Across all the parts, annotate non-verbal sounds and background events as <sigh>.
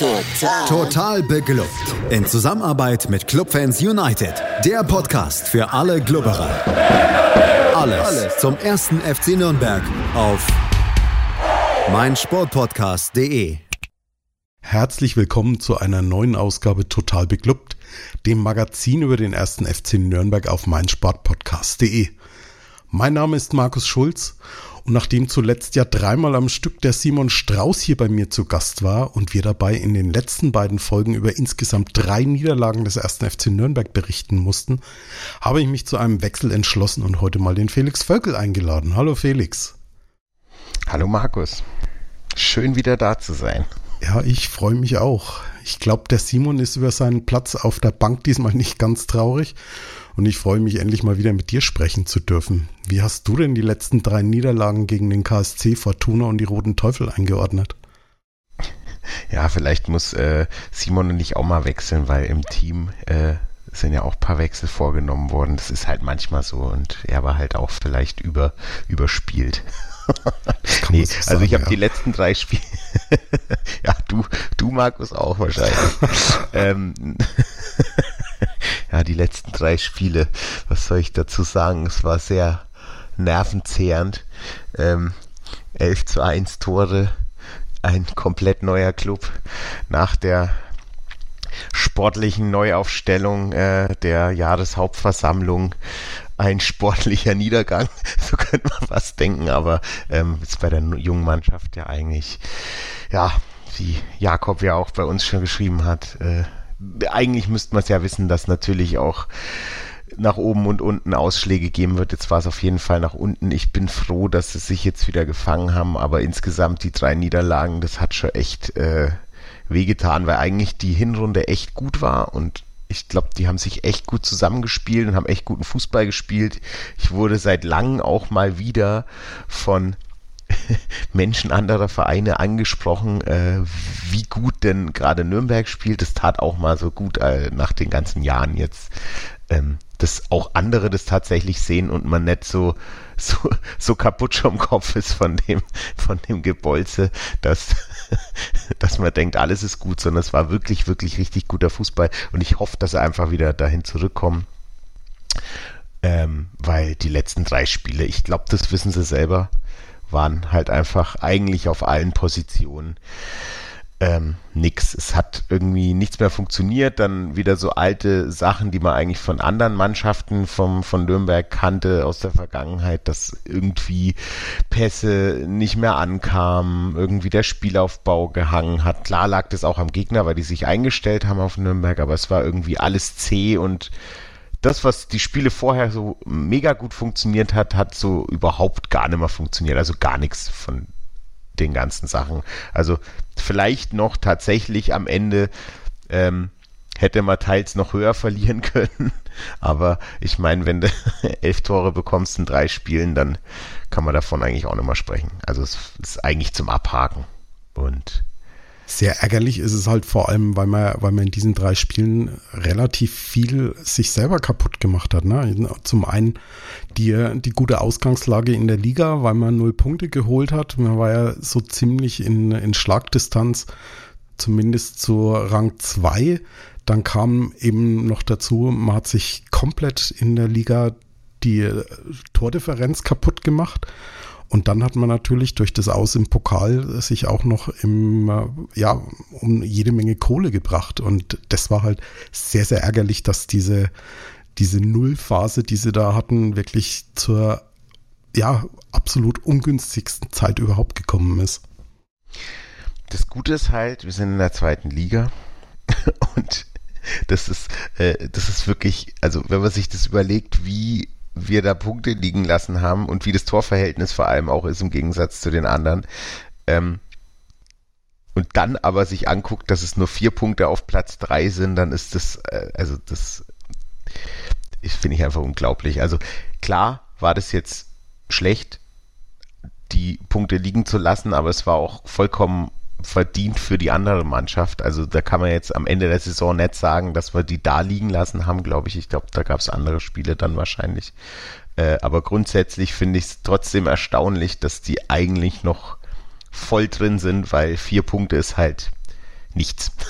Total. Total beglückt. In Zusammenarbeit mit Clubfans United. Der Podcast für alle Glubberer. Alles, Alles zum ersten FC Nürnberg auf meinsportpodcast.de. Herzlich willkommen zu einer neuen Ausgabe Total beglückt, dem Magazin über den ersten FC Nürnberg auf meinsportpodcast.de. Mein Name ist Markus Schulz und nachdem zuletzt ja dreimal am Stück der Simon Strauß hier bei mir zu Gast war und wir dabei in den letzten beiden Folgen über insgesamt drei Niederlagen des ersten FC Nürnberg berichten mussten, habe ich mich zu einem Wechsel entschlossen und heute mal den Felix Völkel eingeladen. Hallo Felix. Hallo Markus. Schön wieder da zu sein. Ja, ich freue mich auch. Ich glaube, der Simon ist über seinen Platz auf der Bank diesmal nicht ganz traurig und ich freue mich endlich mal wieder mit dir sprechen zu dürfen. Wie hast du denn die letzten drei Niederlagen gegen den KSC, Fortuna und die Roten Teufel eingeordnet? Ja, vielleicht muss äh, Simon und ich auch mal wechseln, weil im Team äh, sind ja auch ein paar Wechsel vorgenommen worden. Das ist halt manchmal so und er war halt auch vielleicht über, überspielt. <laughs> nee, so also ich habe ja. die letzten drei Spiele. <laughs> ja, du, du Markus auch wahrscheinlich. <laughs> ähm, ja, die letzten drei Spiele, was soll ich dazu sagen? Es war sehr nervenzehrend. Ähm, 11 zu 1 Tore, ein komplett neuer Club nach der sportlichen Neuaufstellung äh, der Jahreshauptversammlung ein sportlicher Niedergang, <laughs> so könnte man was denken, aber ähm, ist bei der jungen Mannschaft ja eigentlich, ja, wie Jakob ja auch bei uns schon geschrieben hat, äh, eigentlich müsste man es ja wissen, dass natürlich auch nach oben und unten Ausschläge geben wird. Jetzt war es auf jeden Fall nach unten. Ich bin froh, dass sie sich jetzt wieder gefangen haben, aber insgesamt die drei Niederlagen, das hat schon echt äh, wehgetan, weil eigentlich die Hinrunde echt gut war und ich glaube, die haben sich echt gut zusammengespielt und haben echt guten Fußball gespielt. Ich wurde seit langem auch mal wieder von <laughs> Menschen anderer Vereine angesprochen, äh, wie gut denn gerade Nürnberg spielt. Das tat auch mal so gut äh, nach den ganzen Jahren jetzt, ähm, dass auch andere das tatsächlich sehen und man nicht so <laughs> so, so kaputt schon im Kopf ist von dem <laughs> von dem Gebolze, dass dass man denkt, alles ist gut, sondern es war wirklich wirklich richtig guter Fußball und ich hoffe, dass er einfach wieder dahin zurückkommen. Ähm, weil die letzten drei Spiele, ich glaube, das wissen sie selber, waren halt einfach eigentlich auf allen Positionen ähm, nix. Es hat irgendwie nichts mehr funktioniert. Dann wieder so alte Sachen, die man eigentlich von anderen Mannschaften vom, von Nürnberg kannte aus der Vergangenheit, dass irgendwie Pässe nicht mehr ankamen, irgendwie der Spielaufbau gehangen hat. Klar lag das auch am Gegner, weil die sich eingestellt haben auf Nürnberg, aber es war irgendwie alles zäh und das, was die Spiele vorher so mega gut funktioniert hat, hat so überhaupt gar nicht mehr funktioniert. Also gar nichts von den ganzen Sachen. Also vielleicht noch tatsächlich am Ende ähm, hätte man teils noch höher verlieren <laughs> können. Aber ich meine, wenn du <laughs> elf Tore bekommst in drei Spielen, dann kann man davon eigentlich auch nicht mehr sprechen. Also es ist eigentlich zum Abhaken. Und sehr ärgerlich ist es halt vor allem, weil man, weil man in diesen drei Spielen relativ viel sich selber kaputt gemacht hat. Ne? Zum einen die, die gute Ausgangslage in der Liga, weil man null Punkte geholt hat. Man war ja so ziemlich in, in Schlagdistanz, zumindest zu Rang 2. Dann kam eben noch dazu, man hat sich komplett in der Liga die Tordifferenz kaputt gemacht. Und dann hat man natürlich durch das Aus im Pokal sich auch noch im, ja, um jede Menge Kohle gebracht. Und das war halt sehr, sehr ärgerlich, dass diese, diese Nullphase, die sie da hatten, wirklich zur, ja, absolut ungünstigsten Zeit überhaupt gekommen ist. Das Gute ist halt, wir sind in der zweiten Liga <laughs> und das ist, äh, das ist wirklich, also wenn man sich das überlegt, wie wir da Punkte liegen lassen haben und wie das Torverhältnis vor allem auch ist im Gegensatz zu den anderen. Ähm, und dann aber sich anguckt, dass es nur vier Punkte auf Platz drei sind, dann ist das, äh, also das finde ich einfach unglaublich. Also klar war das jetzt schlecht, die Punkte liegen zu lassen, aber es war auch vollkommen verdient für die andere Mannschaft. Also da kann man jetzt am Ende der Saison nicht sagen, dass wir die da liegen lassen haben, glaube ich. Ich glaube, da gab es andere Spiele dann wahrscheinlich. Äh, aber grundsätzlich finde ich es trotzdem erstaunlich, dass die eigentlich noch voll drin sind, weil vier Punkte ist halt nichts. <laughs>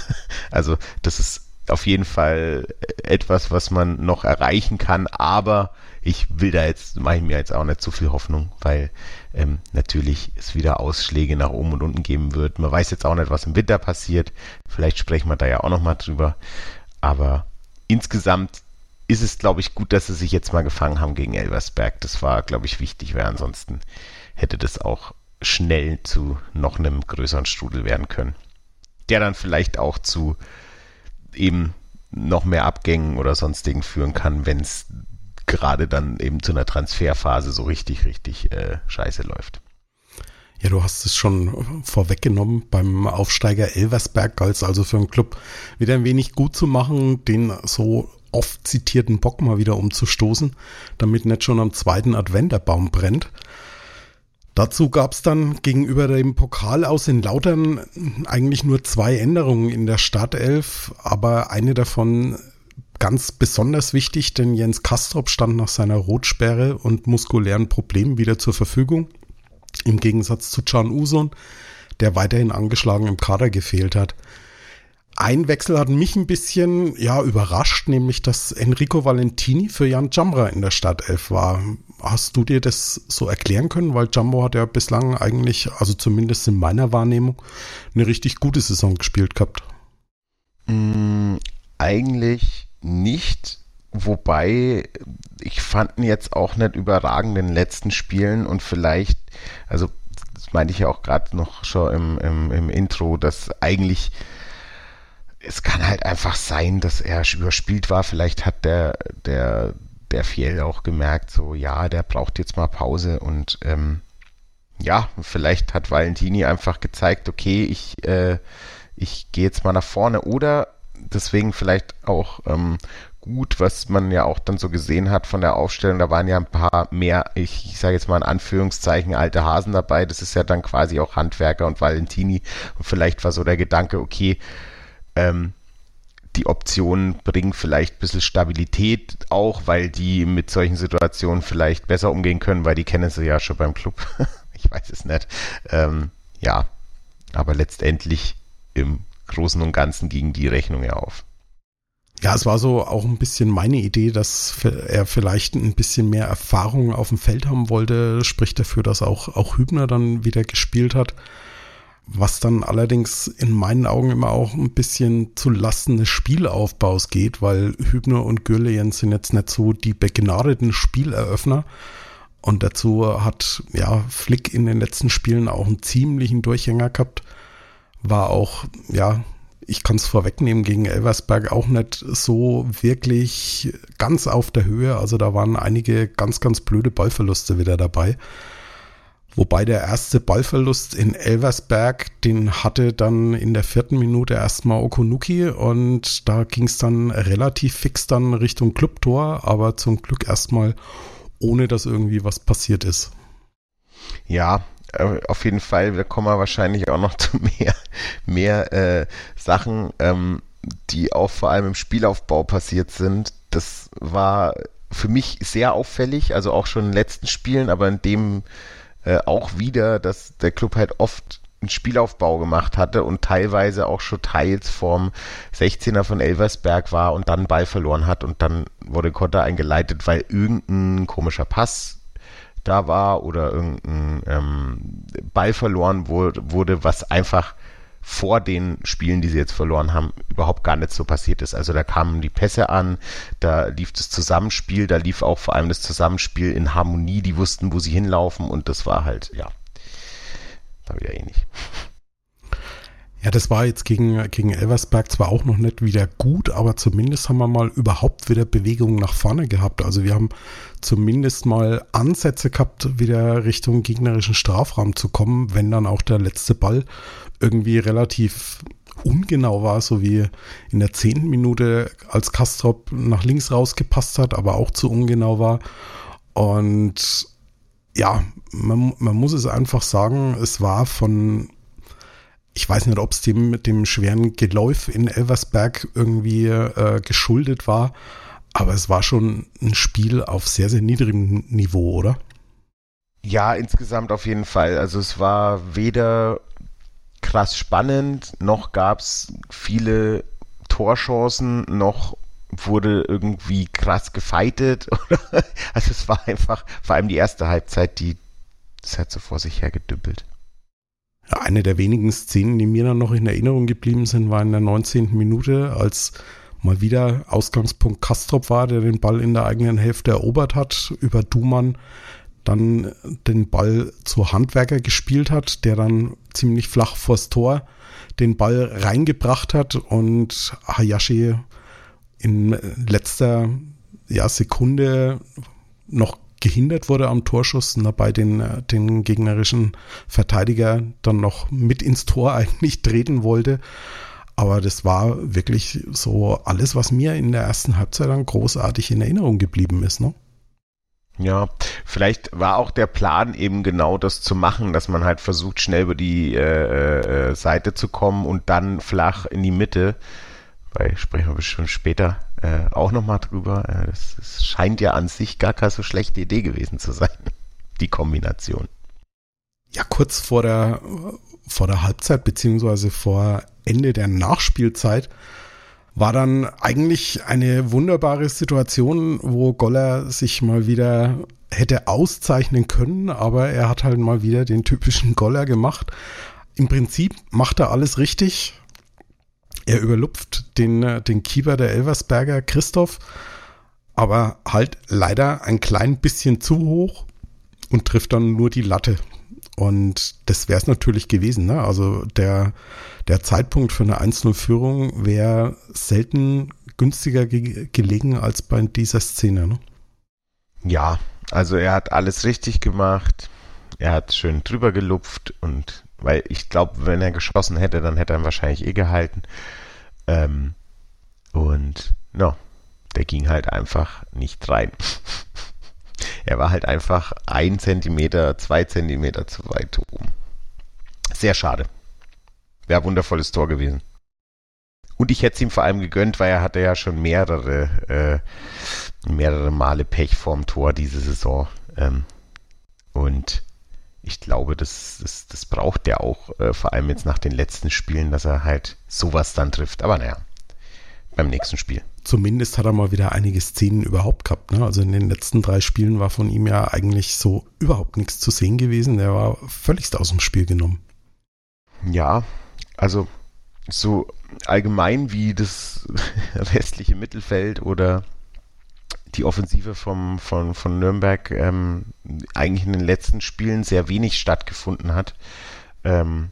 Also das ist auf jeden Fall etwas, was man noch erreichen kann, aber ich will da jetzt, mache ich mir jetzt auch nicht zu viel Hoffnung, weil ähm, natürlich es wieder Ausschläge nach oben und unten geben wird. Man weiß jetzt auch nicht, was im Winter passiert. Vielleicht sprechen wir da ja auch nochmal drüber. Aber insgesamt ist es, glaube ich, gut, dass sie sich jetzt mal gefangen haben gegen Elversberg. Das war, glaube ich, wichtig, weil ansonsten hätte das auch schnell zu noch einem größeren Strudel werden können. Der dann vielleicht auch zu eben noch mehr Abgängen oder sonstigen führen kann, wenn es gerade dann eben zu einer Transferphase so richtig, richtig äh, scheiße läuft. Ja, du hast es schon vorweggenommen. Beim Aufsteiger Elversberg galt es also für einen Club wieder ein wenig gut zu machen, den so oft zitierten Bock mal wieder umzustoßen, damit nicht schon am zweiten Advent der Baum brennt. Dazu gab es dann gegenüber dem Pokal aus in Lautern eigentlich nur zwei Änderungen in der Startelf, aber eine davon ganz besonders wichtig, denn Jens Kastrop stand nach seiner Rotsperre und muskulären Problemen wieder zur Verfügung. Im Gegensatz zu Can Uson, der weiterhin angeschlagen im Kader gefehlt hat. Ein Wechsel hat mich ein bisschen ja überrascht, nämlich dass Enrico Valentini für Jan Jamra in der Startelf war. Hast du dir das so erklären können? Weil Jumbo hat ja bislang eigentlich, also zumindest in meiner Wahrnehmung, eine richtig gute Saison gespielt gehabt. Mm, eigentlich nicht, wobei ich fand ihn jetzt auch nicht überragend in den letzten Spielen und vielleicht, also das meinte ich ja auch gerade noch schon im, im, im Intro, dass eigentlich es kann halt einfach sein, dass er überspielt war. Vielleicht hat der, der, der Fiel auch gemerkt, so, ja, der braucht jetzt mal Pause und ähm, ja, vielleicht hat Valentini einfach gezeigt, okay, ich, äh, ich gehe jetzt mal nach vorne oder deswegen vielleicht auch ähm, gut, was man ja auch dann so gesehen hat von der Aufstellung. Da waren ja ein paar mehr, ich, ich sage jetzt mal in Anführungszeichen, alte Hasen dabei. Das ist ja dann quasi auch Handwerker und Valentini. Und vielleicht war so der Gedanke, okay, ähm, die Optionen bringen vielleicht ein bisschen Stabilität auch, weil die mit solchen Situationen vielleicht besser umgehen können, weil die kennen sie ja schon beim Club. <laughs> ich weiß es nicht. Ähm, ja, aber letztendlich im Großen und Ganzen ging die Rechnung ja auf. Ja, es war so auch ein bisschen meine Idee, dass er vielleicht ein bisschen mehr Erfahrung auf dem Feld haben wollte. Spricht dafür, dass auch, auch Hübner dann wieder gespielt hat. Was dann allerdings in meinen Augen immer auch ein bisschen zu Lasten des Spielaufbaus geht, weil Hübner und Gürlejen sind jetzt nicht so die begnadeten Spieleröffner. Und dazu hat ja Flick in den letzten Spielen auch einen ziemlichen Durchhänger gehabt war auch, ja, ich kann es vorwegnehmen, gegen Elversberg auch nicht so wirklich ganz auf der Höhe. Also da waren einige ganz, ganz blöde Ballverluste wieder dabei. Wobei der erste Ballverlust in Elversberg, den hatte dann in der vierten Minute erstmal Okunuki und da ging es dann relativ fix dann Richtung Clubtor, aber zum Glück erstmal ohne dass irgendwie was passiert ist. Ja, auf jeden Fall, da kommen wir wahrscheinlich auch noch <laughs> zu mehr, mehr äh, Sachen, ähm, die auch vor allem im Spielaufbau passiert sind. Das war für mich sehr auffällig, also auch schon in den letzten Spielen, aber in dem äh, auch wieder, dass der Club halt oft einen Spielaufbau gemacht hatte und teilweise auch schon teils vorm 16er von Elversberg war und dann Ball verloren hat und dann wurde Konter eingeleitet, weil irgendein komischer Pass da war oder irgendein ähm, Ball verloren wurde, wurde, was einfach vor den Spielen, die sie jetzt verloren haben, überhaupt gar nicht so passiert ist. Also da kamen die Pässe an, da lief das Zusammenspiel, da lief auch vor allem das Zusammenspiel in Harmonie, die wussten, wo sie hinlaufen und das war halt, ja, da wieder ähnlich. Ja, das war jetzt gegen, gegen Elversberg zwar auch noch nicht wieder gut, aber zumindest haben wir mal überhaupt wieder Bewegungen nach vorne gehabt. Also wir haben zumindest mal Ansätze gehabt, wieder Richtung gegnerischen Strafraum zu kommen, wenn dann auch der letzte Ball irgendwie relativ ungenau war, so wie in der zehnten Minute, als Kastrop nach links rausgepasst hat, aber auch zu ungenau war. Und ja, man, man muss es einfach sagen, es war von ich weiß nicht, ob es dem mit dem schweren Geläuf in Elversberg irgendwie äh, geschuldet war, aber es war schon ein Spiel auf sehr, sehr niedrigem Niveau, oder? Ja, insgesamt auf jeden Fall. Also es war weder krass spannend, noch gab es viele Torchancen, noch wurde irgendwie krass gefeitet. <laughs> also es war einfach, vor allem die erste Halbzeit, die das hat so vor sich her gedümpelt. Eine der wenigen Szenen, die mir dann noch in Erinnerung geblieben sind, war in der 19. Minute, als mal wieder Ausgangspunkt Kastrop war, der den Ball in der eigenen Hälfte erobert hat, über Dumann dann den Ball zu Handwerker gespielt hat, der dann ziemlich flach vors Tor den Ball reingebracht hat und Hayashi in letzter ja, Sekunde noch gehindert wurde am Torschuss und dabei den, den gegnerischen Verteidiger dann noch mit ins Tor <laughs> eigentlich treten wollte. Aber das war wirklich so alles, was mir in der ersten Halbzeit dann großartig in Erinnerung geblieben ist. Ne? Ja, vielleicht war auch der Plan eben genau das zu machen, dass man halt versucht, schnell über die äh, äh, Seite zu kommen und dann flach in die Mitte. Weil sprechen wir bestimmt später äh, auch nochmal drüber. Äh, das, das scheint ja an sich gar keine so schlechte Idee gewesen zu sein, <laughs> die Kombination. Ja, kurz vor der, vor der Halbzeit beziehungsweise vor Ende der Nachspielzeit war dann eigentlich eine wunderbare Situation, wo Goller sich mal wieder hätte auszeichnen können, aber er hat halt mal wieder den typischen Goller gemacht. Im Prinzip macht er alles richtig. Er überlupft den, den Keeper der Elversberger, Christoph, aber halt leider ein klein bisschen zu hoch und trifft dann nur die Latte. Und das wäre es natürlich gewesen. Ne? Also der, der Zeitpunkt für eine 1-0-Führung wäre selten günstiger ge gelegen als bei dieser Szene. Ne? Ja, also er hat alles richtig gemacht. Er hat schön drüber gelupft und weil ich glaube, wenn er geschossen hätte, dann hätte er ihn wahrscheinlich eh gehalten. Ähm, und no, der ging halt einfach nicht rein. <laughs> Er war halt einfach ein Zentimeter, zwei Zentimeter zu weit oben. Sehr schade. Wäre wundervolles Tor gewesen. Und ich hätte es ihm vor allem gegönnt, weil er hatte ja schon mehrere, äh, mehrere Male Pech vorm Tor diese Saison. Ähm, und ich glaube, das, das, das braucht der auch, äh, vor allem jetzt nach den letzten Spielen, dass er halt sowas dann trifft. Aber naja, beim nächsten Spiel zumindest hat er mal wieder einige Szenen überhaupt gehabt. Ne? Also in den letzten drei Spielen war von ihm ja eigentlich so überhaupt nichts zu sehen gewesen. Der war völligst aus dem Spiel genommen. Ja, also so allgemein wie das <laughs> restliche Mittelfeld oder die Offensive vom, von, von Nürnberg ähm, eigentlich in den letzten Spielen sehr wenig stattgefunden hat. Ähm,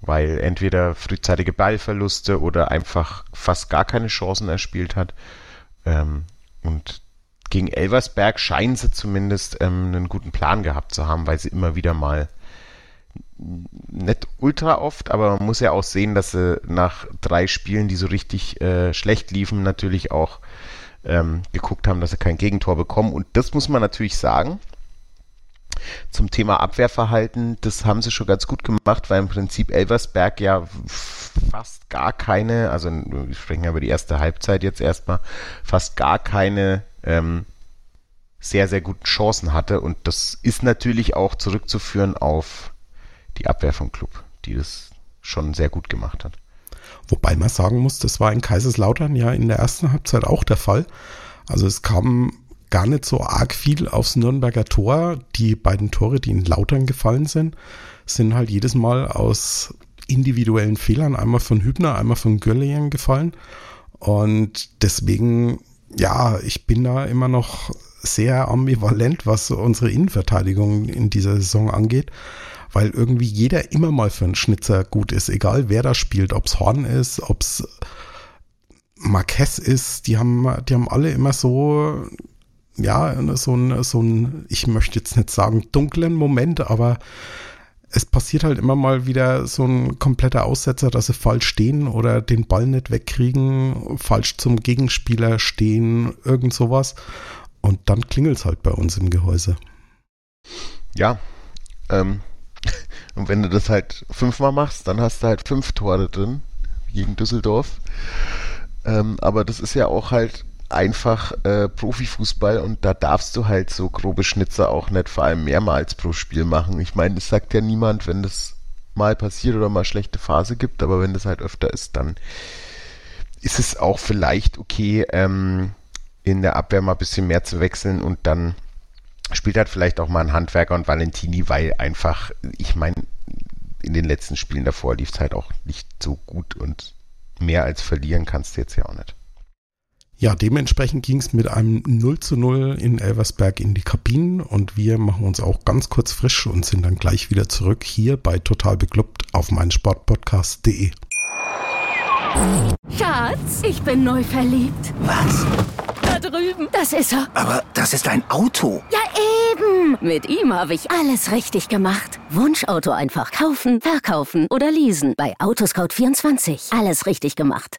weil entweder frühzeitige Ballverluste oder einfach fast gar keine Chancen erspielt hat. Ähm, und gegen Elversberg scheinen sie zumindest ähm, einen guten Plan gehabt zu haben, weil sie immer wieder mal nicht ultra oft, aber man muss ja auch sehen, dass sie nach drei Spielen, die so richtig äh, schlecht liefen, natürlich auch ähm, geguckt haben, dass sie kein Gegentor bekommen. Und das muss man natürlich sagen zum Thema Abwehrverhalten, das haben sie schon ganz gut gemacht, weil im Prinzip Elversberg ja fast gar keine, also wir sprechen ja über die erste Halbzeit jetzt erstmal, fast gar keine ähm, sehr, sehr guten Chancen hatte. Und das ist natürlich auch zurückzuführen auf die Abwehr vom Club, die das schon sehr gut gemacht hat. Wobei man sagen muss, das war in Kaiserslautern ja in der ersten Halbzeit auch der Fall. Also es kam gar nicht so arg viel aufs Nürnberger Tor. Die beiden Tore, die in Lautern gefallen sind, sind halt jedes Mal aus individuellen Fehlern, einmal von Hübner, einmal von Görlingen gefallen. Und deswegen, ja, ich bin da immer noch sehr ambivalent, was unsere Innenverteidigung in dieser Saison angeht, weil irgendwie jeder immer mal für einen Schnitzer gut ist, egal wer da spielt, ob es Horn ist, ob es Marquez ist, die haben, die haben alle immer so ja, so ein, so ein, ich möchte jetzt nicht sagen dunklen Moment, aber es passiert halt immer mal wieder so ein kompletter Aussetzer, dass sie falsch stehen oder den Ball nicht wegkriegen, falsch zum Gegenspieler stehen, irgend sowas. Und dann klingelt es halt bei uns im Gehäuse. Ja, ähm, <laughs> und wenn du das halt fünfmal machst, dann hast du halt fünf Tore drin gegen Düsseldorf. Ähm, aber das ist ja auch halt einfach äh, Profifußball und da darfst du halt so grobe Schnitzer auch nicht vor allem mehrmals pro Spiel machen. Ich meine, es sagt ja niemand, wenn das mal passiert oder mal schlechte Phase gibt, aber wenn das halt öfter ist, dann ist es auch vielleicht okay, ähm, in der Abwehr mal ein bisschen mehr zu wechseln und dann spielt halt vielleicht auch mal ein Handwerker und Valentini, weil einfach, ich meine, in den letzten Spielen davor lief es halt auch nicht so gut und mehr als verlieren kannst du jetzt ja auch nicht. Ja, dementsprechend ging es mit einem 0 zu 0 in Elversberg in die Kabinen und wir machen uns auch ganz kurz frisch und sind dann gleich wieder zurück hier bei Total Beklubbt auf meinsportpodcast.de. Schatz, ich bin neu verliebt. Was? Da drüben. Das ist er. Aber das ist ein Auto. Ja, eben. Mit ihm habe ich alles richtig gemacht. Wunschauto einfach kaufen, verkaufen oder leasen. Bei Autoscout24. Alles richtig gemacht.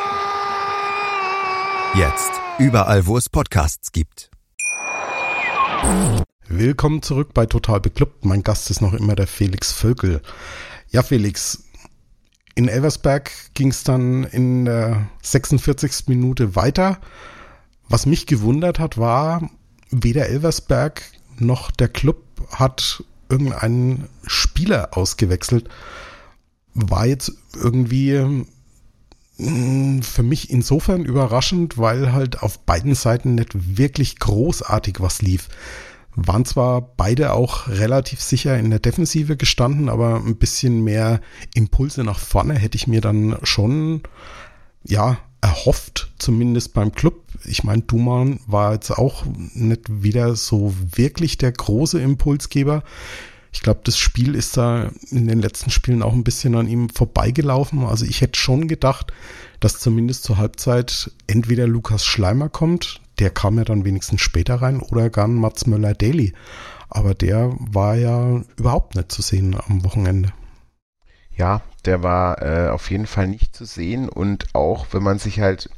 Jetzt überall, wo es Podcasts gibt. Willkommen zurück bei Total Beklubbt. Mein Gast ist noch immer der Felix Völkel. Ja, Felix, in Elversberg ging es dann in der 46. Minute weiter. Was mich gewundert hat, war, weder Elversberg noch der Club hat irgendeinen Spieler ausgewechselt. War jetzt irgendwie für mich insofern überraschend, weil halt auf beiden Seiten nicht wirklich großartig was lief waren zwar beide auch relativ sicher in der Defensive gestanden, aber ein bisschen mehr Impulse nach vorne hätte ich mir dann schon, ja, erhofft, zumindest beim Club. Ich meine, Duman war jetzt auch nicht wieder so wirklich der große Impulsgeber. Ich glaube, das Spiel ist da in den letzten Spielen auch ein bisschen an ihm vorbeigelaufen. Also ich hätte schon gedacht, dass zumindest zur Halbzeit entweder Lukas Schleimer kommt, der kam ja dann wenigstens später rein, oder gar Mats Möller-Daly. Aber der war ja überhaupt nicht zu sehen am Wochenende. Ja, der war äh, auf jeden Fall nicht zu sehen und auch wenn man sich halt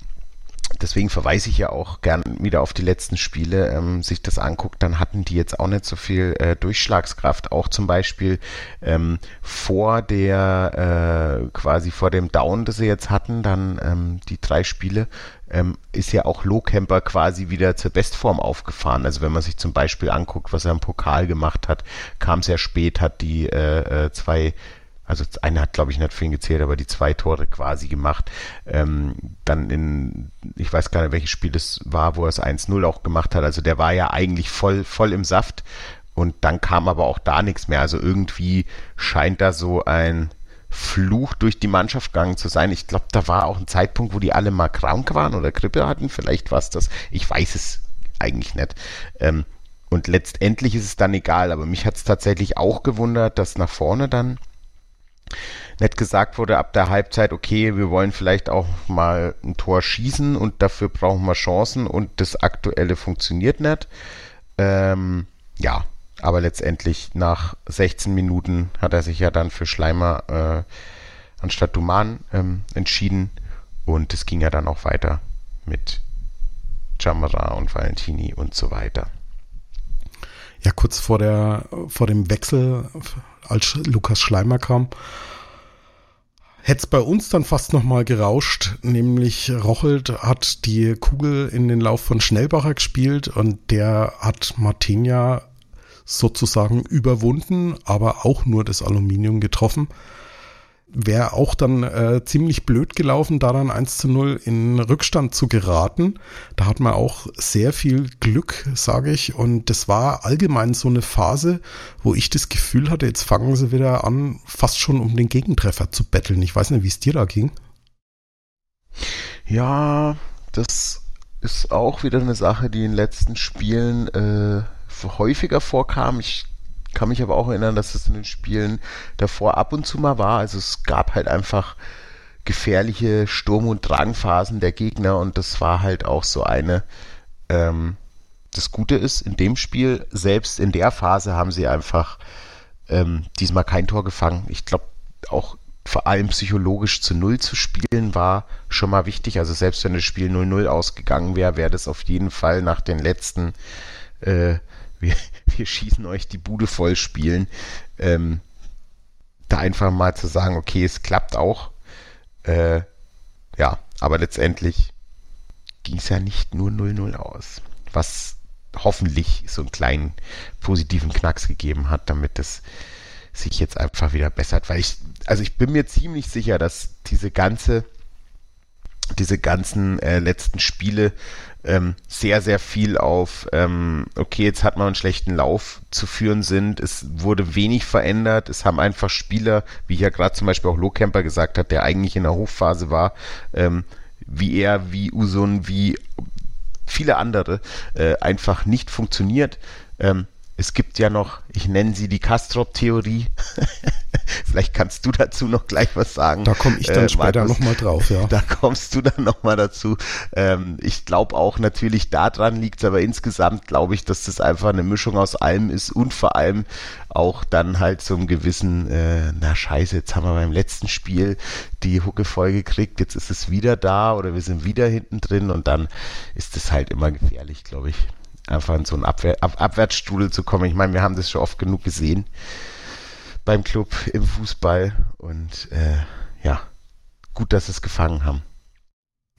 deswegen verweise ich ja auch gern wieder auf die letzten Spiele, ähm, sich das anguckt, dann hatten die jetzt auch nicht so viel äh, Durchschlagskraft. Auch zum Beispiel ähm, vor der, äh, quasi vor dem Down, das sie jetzt hatten, dann ähm, die drei Spiele, ähm, ist ja auch Lohkemper quasi wieder zur Bestform aufgefahren. Also wenn man sich zum Beispiel anguckt, was er im Pokal gemacht hat, kam sehr spät, hat die äh, äh, zwei also einer hat, glaube ich, nicht ihn gezählt, aber die zwei Tore quasi gemacht. Ähm, dann in, ich weiß gar nicht, welches Spiel es war, wo er es 1-0 auch gemacht hat. Also der war ja eigentlich voll, voll im Saft. Und dann kam aber auch da nichts mehr. Also irgendwie scheint da so ein Fluch durch die Mannschaft gegangen zu sein. Ich glaube, da war auch ein Zeitpunkt, wo die alle mal krank waren oder Grippe hatten. Vielleicht war es das. Ich weiß es eigentlich nicht. Ähm, und letztendlich ist es dann egal. Aber mich hat es tatsächlich auch gewundert, dass nach vorne dann nett gesagt wurde ab der Halbzeit, okay, wir wollen vielleicht auch mal ein Tor schießen und dafür brauchen wir Chancen und das aktuelle funktioniert nicht. Ähm, ja, aber letztendlich nach 16 Minuten hat er sich ja dann für Schleimer äh, anstatt Duman ähm, entschieden und es ging ja dann auch weiter mit Jamara und Valentini und so weiter. Ja, kurz vor der vor dem Wechsel, als Lukas Schleimer kam, hätte es bei uns dann fast nochmal gerauscht, nämlich Rochelt hat die Kugel in den Lauf von Schnellbacher gespielt und der hat Martinia sozusagen überwunden, aber auch nur das Aluminium getroffen wäre auch dann äh, ziemlich blöd gelaufen, da dann 1 zu 0 in Rückstand zu geraten. Da hat man auch sehr viel Glück, sage ich. Und das war allgemein so eine Phase, wo ich das Gefühl hatte, jetzt fangen sie wieder an, fast schon um den Gegentreffer zu betteln. Ich weiß nicht, wie es dir da ging. Ja, das ist auch wieder eine Sache, die in den letzten Spielen äh, häufiger vorkam. Ich kann mich aber auch erinnern, dass es in den Spielen davor ab und zu mal war. Also es gab halt einfach gefährliche Sturm- und Drangphasen der Gegner und das war halt auch so eine. Ähm, das Gute ist, in dem Spiel, selbst in der Phase haben sie einfach ähm, diesmal kein Tor gefangen. Ich glaube, auch vor allem psychologisch zu Null zu spielen, war schon mal wichtig. Also selbst wenn das Spiel 0-0 ausgegangen wäre, wäre das auf jeden Fall nach den letzten, äh, wir, <laughs> wir schießen euch die Bude voll spielen, ähm, da einfach mal zu sagen, okay, es klappt auch. Äh, ja, aber letztendlich ging es ja nicht nur 0-0 aus. Was hoffentlich so einen kleinen positiven Knacks gegeben hat, damit es sich jetzt einfach wieder bessert. Weil ich, also ich bin mir ziemlich sicher, dass diese ganze, diese ganzen äh, letzten Spiele ähm, sehr, sehr viel auf, ähm, okay, jetzt hat man einen schlechten Lauf zu führen sind. Es wurde wenig verändert. Es haben einfach Spieler, wie ja gerade zum Beispiel auch Lohkemper gesagt hat, der eigentlich in der Hochphase war, ähm, wie er, wie Usun, wie viele andere, äh, einfach nicht funktioniert. Ähm, es gibt ja noch, ich nenne sie die Kastrop-Theorie. <laughs> <laughs> Vielleicht kannst du dazu noch gleich was sagen. Da komme ich dann äh, später nochmal drauf, ja. <laughs> Da kommst du dann nochmal dazu. Ähm, ich glaube auch natürlich daran liegt es, aber insgesamt glaube ich, dass das einfach eine Mischung aus allem ist und vor allem auch dann halt so einem gewissen, äh, na scheiße, jetzt haben wir beim letzten Spiel die Hucke voll gekriegt, jetzt ist es wieder da oder wir sind wieder hinten drin und dann ist es halt immer gefährlich, glaube ich einfach in so einen Abwehr, Ab Abwärtsstrudel zu kommen. Ich meine, wir haben das schon oft genug gesehen beim Club im Fußball und äh, ja, gut, dass sie es gefangen haben.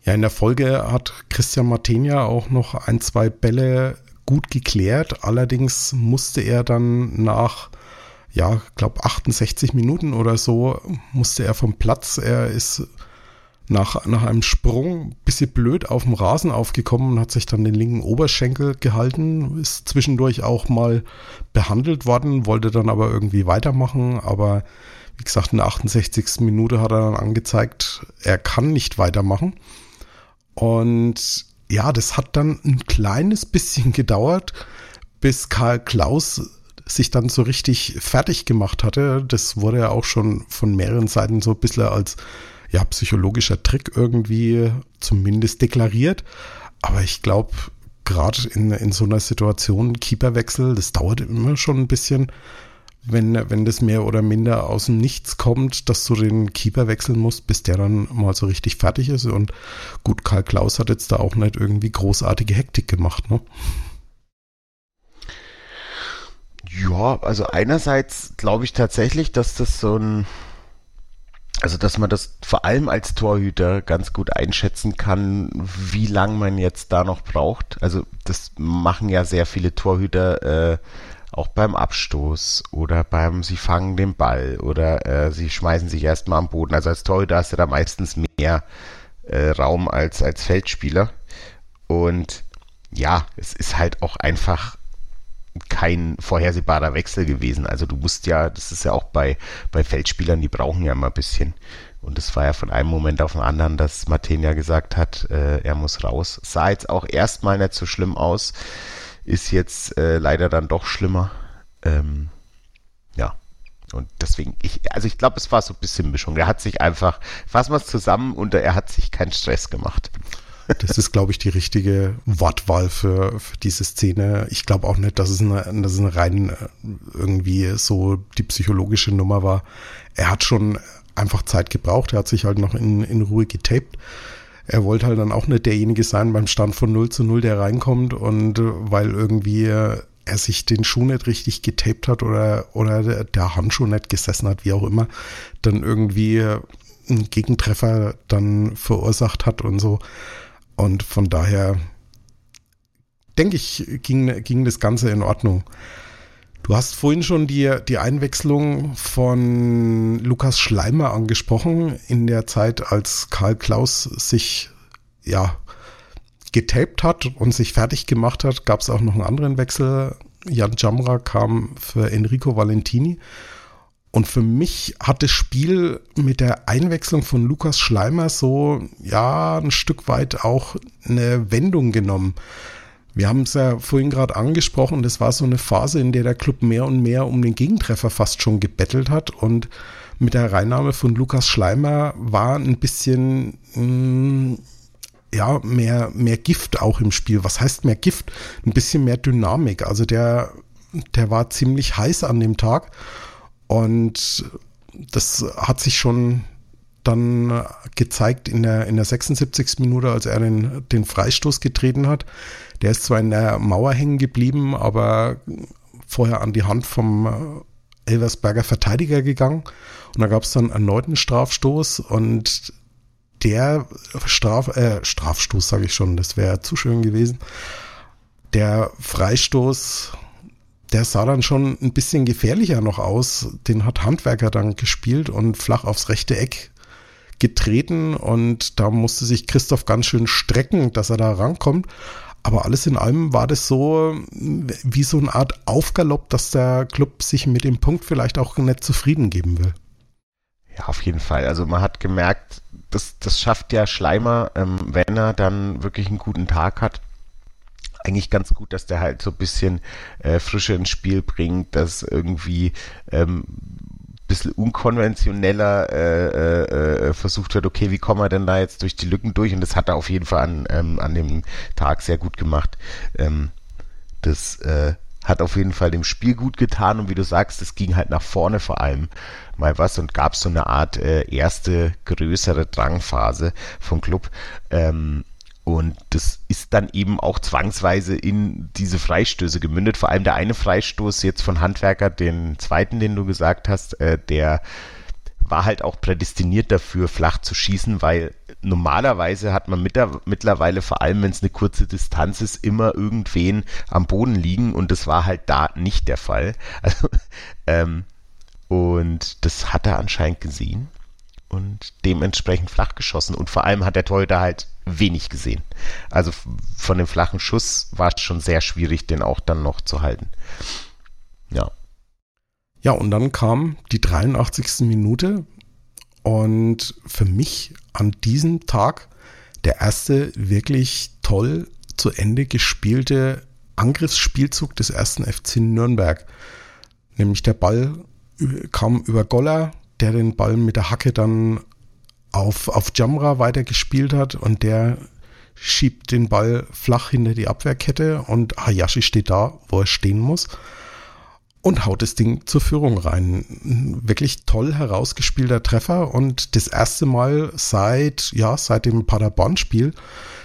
Ja, in der Folge hat Christian Martenia auch noch ein, zwei Bälle gut geklärt. Allerdings musste er dann nach, ja, glaube 68 Minuten oder so, musste er vom Platz. Er ist nach, nach einem Sprung ein bisschen blöd auf dem Rasen aufgekommen und hat sich dann den linken Oberschenkel gehalten, ist zwischendurch auch mal behandelt worden, wollte dann aber irgendwie weitermachen, aber wie gesagt, in der 68. Minute hat er dann angezeigt, er kann nicht weitermachen. Und ja, das hat dann ein kleines bisschen gedauert, bis Karl Klaus sich dann so richtig fertig gemacht hatte. Das wurde ja auch schon von mehreren Seiten so ein bisschen als ja, psychologischer Trick irgendwie zumindest deklariert. Aber ich glaube, gerade in, in so einer Situation, Keeperwechsel, das dauert immer schon ein bisschen, wenn, wenn das mehr oder minder aus dem Nichts kommt, dass du den Keeper wechseln musst, bis der dann mal so richtig fertig ist. Und gut, Karl Klaus hat jetzt da auch nicht irgendwie großartige Hektik gemacht, ne? Ja, also einerseits glaube ich tatsächlich, dass das so ein also, dass man das vor allem als Torhüter ganz gut einschätzen kann, wie lang man jetzt da noch braucht. Also, das machen ja sehr viele Torhüter äh, auch beim Abstoß oder beim Sie fangen den Ball oder äh, Sie schmeißen sich erstmal am Boden. Also, als Torhüter hast du da meistens mehr äh, Raum als als Feldspieler. Und ja, es ist halt auch einfach kein vorhersehbarer Wechsel gewesen. Also du musst ja, das ist ja auch bei, bei Feldspielern, die brauchen ja immer ein bisschen. Und es war ja von einem Moment auf den anderen, dass Martin gesagt hat, äh, er muss raus. Sah jetzt auch erstmal nicht so schlimm aus, ist jetzt äh, leider dann doch schlimmer. Ähm, ja. Und deswegen, ich, also ich glaube, es war so ein bisschen Mischung. Er hat sich einfach, fassen wir es zusammen und er hat sich keinen Stress gemacht. Das ist, glaube ich, die richtige Wortwahl für, für diese Szene. Ich glaube auch nicht, dass es, eine, dass es eine rein äh, irgendwie so die psychologische Nummer war. Er hat schon einfach Zeit gebraucht. Er hat sich halt noch in, in Ruhe getaped. Er wollte halt dann auch nicht derjenige sein beim Stand von 0 zu 0, der reinkommt und äh, weil irgendwie er sich den Schuh nicht richtig getaped hat oder, oder der Handschuh nicht gesessen hat, wie auch immer, dann irgendwie einen Gegentreffer dann verursacht hat und so. Und von daher denke ich, ging, ging das Ganze in Ordnung. Du hast vorhin schon die, die Einwechslung von Lukas Schleimer angesprochen, in der Zeit, als Karl Klaus sich ja getaped hat und sich fertig gemacht hat, gab es auch noch einen anderen Wechsel. Jan Jamra kam für Enrico Valentini und für mich hat das Spiel mit der Einwechslung von Lukas Schleimer so, ja, ein Stück weit auch eine Wendung genommen. Wir haben es ja vorhin gerade angesprochen, das war so eine Phase, in der der Club mehr und mehr um den Gegentreffer fast schon gebettelt hat und mit der Reinnahme von Lukas Schleimer war ein bisschen, mh, mm, ja, mehr, mehr Gift auch im Spiel. Was heißt mehr Gift? Ein bisschen mehr Dynamik. Also der, der war ziemlich heiß an dem Tag und das hat sich schon dann gezeigt in der, in der 76. Minute, als er den, den Freistoß getreten hat. Der ist zwar in der Mauer hängen geblieben, aber vorher an die Hand vom Elversberger Verteidiger gegangen. Und da gab es dann erneut einen Strafstoß und der Straf, äh, Strafstoß, sage ich schon, das wäre zu schön gewesen. Der Freistoß, der sah dann schon ein bisschen gefährlicher noch aus. Den hat Handwerker dann gespielt und flach aufs rechte Eck getreten und da musste sich Christoph ganz schön strecken, dass er da rankommt. Aber alles in allem war das so wie so eine Art Aufgalopp, dass der Club sich mit dem Punkt vielleicht auch nicht zufrieden geben will. Ja, auf jeden Fall. Also man hat gemerkt, das, das schafft ja Schleimer, ähm, wenn er dann wirklich einen guten Tag hat. Eigentlich ganz gut, dass der halt so ein bisschen äh, Frische ins Spiel bringt, dass irgendwie ähm, bisschen unkonventioneller äh, äh, äh, versucht wird, okay, wie kommen wir denn da jetzt durch die Lücken durch? Und das hat er auf jeden Fall an, ähm, an dem Tag sehr gut gemacht. Ähm, das äh, hat auf jeden Fall dem Spiel gut getan und wie du sagst, es ging halt nach vorne vor allem mal was und gab so eine Art äh, erste größere Drangphase vom Club. Ähm, und das ist dann eben auch zwangsweise in diese Freistöße gemündet. Vor allem der eine Freistoß jetzt von Handwerker, den zweiten, den du gesagt hast, äh, der war halt auch prädestiniert dafür, flach zu schießen, weil normalerweise hat man mit der, mittlerweile, vor allem wenn es eine kurze Distanz ist, immer irgendwen am Boden liegen und das war halt da nicht der Fall. <laughs> Also, ähm, und das hat er anscheinend gesehen und dementsprechend flach geschossen. Und vor allem hat der Torhüter halt wenig gesehen. Also von dem flachen Schuss war es schon sehr schwierig, den auch dann noch zu halten. Ja. Ja, und dann kam die 83. Minute und für mich an diesem Tag der erste wirklich toll zu Ende gespielte Angriffsspielzug des ersten FC Nürnberg. Nämlich der Ball kam über Goller, der den Ball mit der Hacke dann auf, auf Jamra weitergespielt hat und der schiebt den Ball flach hinter die Abwehrkette und Hayashi steht da, wo er stehen muss und haut das Ding zur Führung rein. Wirklich toll herausgespielter Treffer und das erste Mal seit, ja, seit dem Paderborn-Spiel,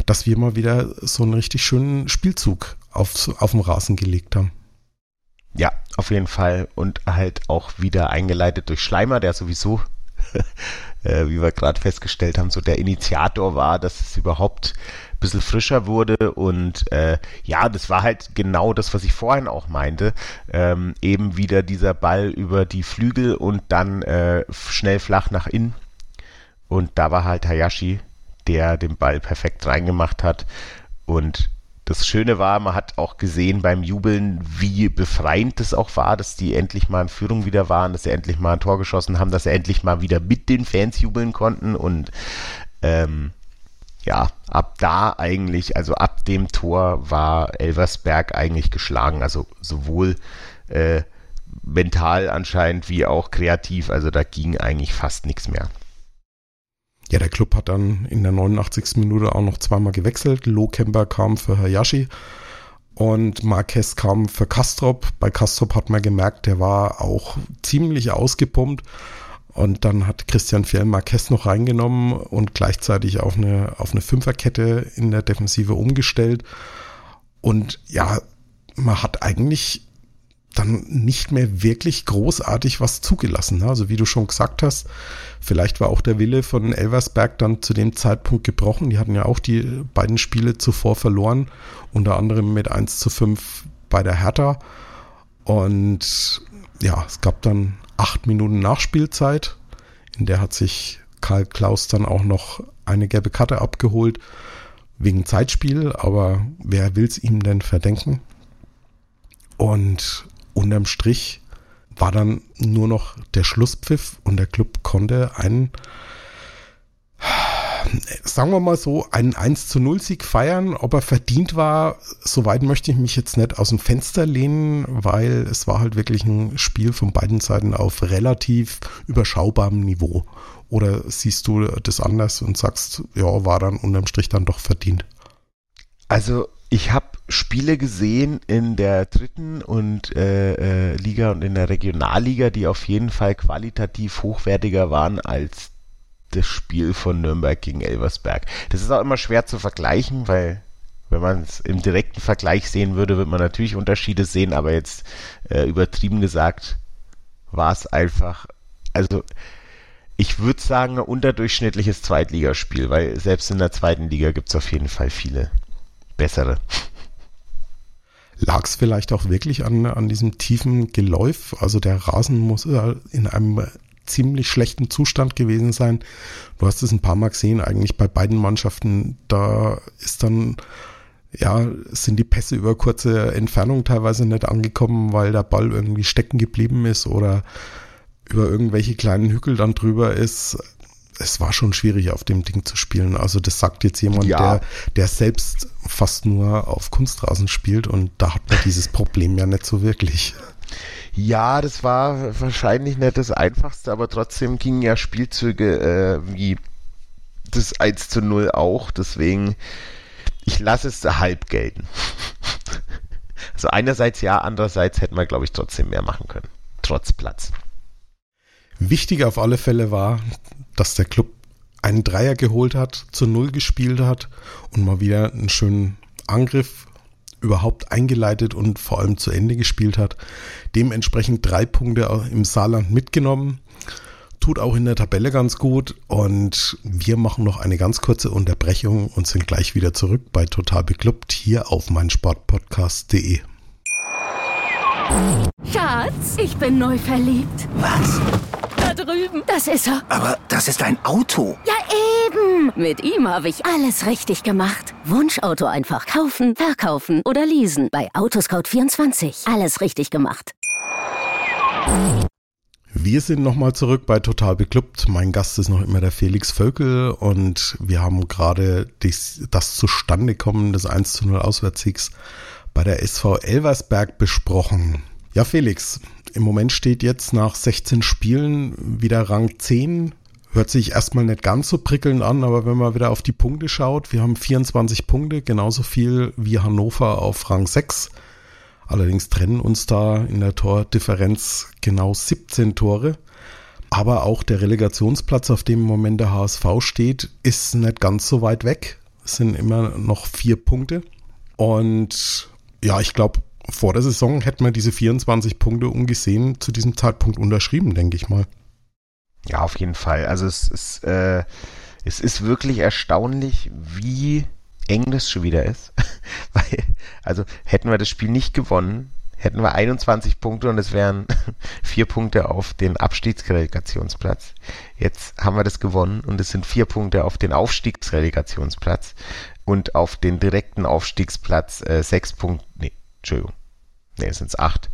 dass wir mal wieder so einen richtig schönen Spielzug auf, auf dem Rasen gelegt haben. Ja, auf jeden Fall. Und halt auch wieder eingeleitet durch Schleimer, der sowieso, <laughs> äh, wie wir gerade festgestellt haben, so der Initiator war, dass es überhaupt ein bisschen frischer wurde. Und äh, ja, das war halt genau das, was ich vorhin auch meinte. Ähm, eben wieder dieser Ball über die Flügel und dann äh, schnell flach nach innen. Und da war halt Hayashi, der den Ball perfekt reingemacht hat. Und das Schöne war, man hat auch gesehen beim Jubeln, wie befreiend das auch war, dass die endlich mal in Führung wieder waren, dass sie endlich mal ein Tor geschossen haben, dass sie endlich mal wieder mit den Fans jubeln konnten. Und ähm, ja, ab da eigentlich, also ab dem Tor war Elversberg eigentlich geschlagen, also sowohl äh, mental anscheinend wie auch kreativ, also da ging eigentlich fast nichts mehr. Ja, der Club hat dann in der 89. Minute auch noch zweimal gewechselt. Lohkemper kam für Hayashi und Marquez kam für Kastrop. Bei Kastrop hat man gemerkt, der war auch ziemlich ausgepumpt. Und dann hat Christian Fjell Marquez noch reingenommen und gleichzeitig auf eine, auf eine Fünferkette in der Defensive umgestellt. Und ja, man hat eigentlich dann nicht mehr wirklich großartig was zugelassen. Ne? Also wie du schon gesagt hast, vielleicht war auch der Wille von Elversberg dann zu dem Zeitpunkt gebrochen. Die hatten ja auch die beiden Spiele zuvor verloren, unter anderem mit 1 zu 5 bei der Hertha. Und ja, es gab dann acht Minuten Nachspielzeit. In der hat sich Karl Klaus dann auch noch eine gelbe Karte abgeholt wegen Zeitspiel, aber wer will es ihm denn verdenken? Und unterm Strich war dann nur noch der Schlusspfiff und der Club konnte einen, sagen wir mal so, einen 1 zu 0 Sieg feiern. Ob er verdient war, soweit möchte ich mich jetzt nicht aus dem Fenster lehnen, weil es war halt wirklich ein Spiel von beiden Seiten auf relativ überschaubarem Niveau. Oder siehst du das anders und sagst, ja, war dann unterm Strich dann doch verdient? Also ich habe Spiele gesehen in der dritten und äh, äh, Liga und in der Regionalliga, die auf jeden Fall qualitativ hochwertiger waren als das Spiel von Nürnberg gegen Elversberg. Das ist auch immer schwer zu vergleichen, weil wenn man es im direkten Vergleich sehen würde, wird man natürlich Unterschiede sehen, aber jetzt äh, übertrieben gesagt war es einfach, also ich würde sagen, ein unterdurchschnittliches Zweitligaspiel, weil selbst in der zweiten Liga gibt es auf jeden Fall viele bessere. Lag es vielleicht auch wirklich an, an diesem tiefen Geläuf? Also der Rasen muss in einem ziemlich schlechten Zustand gewesen sein. Du hast es ein paar Mal gesehen, eigentlich bei beiden Mannschaften, da ist dann, ja, sind die Pässe über kurze Entfernung teilweise nicht angekommen, weil der Ball irgendwie stecken geblieben ist oder über irgendwelche kleinen Hügel dann drüber ist es war schon schwierig, auf dem Ding zu spielen. Also das sagt jetzt jemand, ja. der, der selbst fast nur auf Kunstrasen spielt und da hat man dieses Problem ja nicht so wirklich. Ja, das war wahrscheinlich nicht das Einfachste, aber trotzdem gingen ja Spielzüge äh, wie das 1 zu 0 auch. Deswegen, ich lasse es halb gelten. <laughs> also einerseits ja, andererseits hätten wir, glaube ich, trotzdem mehr machen können. Trotz Platz. Wichtig auf alle Fälle war, dass der Club einen Dreier geholt hat, zu Null gespielt hat und mal wieder einen schönen Angriff überhaupt eingeleitet und vor allem zu Ende gespielt hat. Dementsprechend drei Punkte im Saarland mitgenommen. Tut auch in der Tabelle ganz gut. Und wir machen noch eine ganz kurze Unterbrechung und sind gleich wieder zurück bei Total Beklubbt hier auf meinsportpodcast.de. Schatz, ich bin neu verliebt. Was? Da drüben. Das ist er. Aber das ist ein Auto. Ja, eben. Mit ihm habe ich alles richtig gemacht. Wunschauto einfach kaufen, verkaufen oder leasen. Bei Autoscout24. Alles richtig gemacht. Wir sind nochmal zurück bei Total Beklubbt. Mein Gast ist noch immer der Felix Völkel und wir haben gerade das, das Zustandekommen des 1 zu 0 Auswärtssiegs bei der SV Elversberg besprochen. Ja, Felix, im Moment steht jetzt nach 16 Spielen wieder Rang 10. Hört sich erstmal nicht ganz so prickelnd an, aber wenn man wieder auf die Punkte schaut, wir haben 24 Punkte, genauso viel wie Hannover auf Rang 6. Allerdings trennen uns da in der Tordifferenz genau 17 Tore. Aber auch der Relegationsplatz, auf dem im Moment der HSV steht, ist nicht ganz so weit weg. Es sind immer noch vier Punkte. Und ja, ich glaube, vor der Saison hätten wir diese 24 Punkte ungesehen zu diesem Zeitpunkt unterschrieben, denke ich mal. Ja, auf jeden Fall. Also es ist, äh, es ist wirklich erstaunlich, wie eng das schon wieder ist. <laughs> Weil, also hätten wir das Spiel nicht gewonnen, hätten wir 21 Punkte und es wären <laughs> vier Punkte auf den Abstiegsrelegationsplatz. Jetzt haben wir das gewonnen und es sind vier Punkte auf den Aufstiegsrelegationsplatz und auf den direkten Aufstiegsplatz äh, sechs Punkte, nee, Entschuldigung, nee, sind es acht.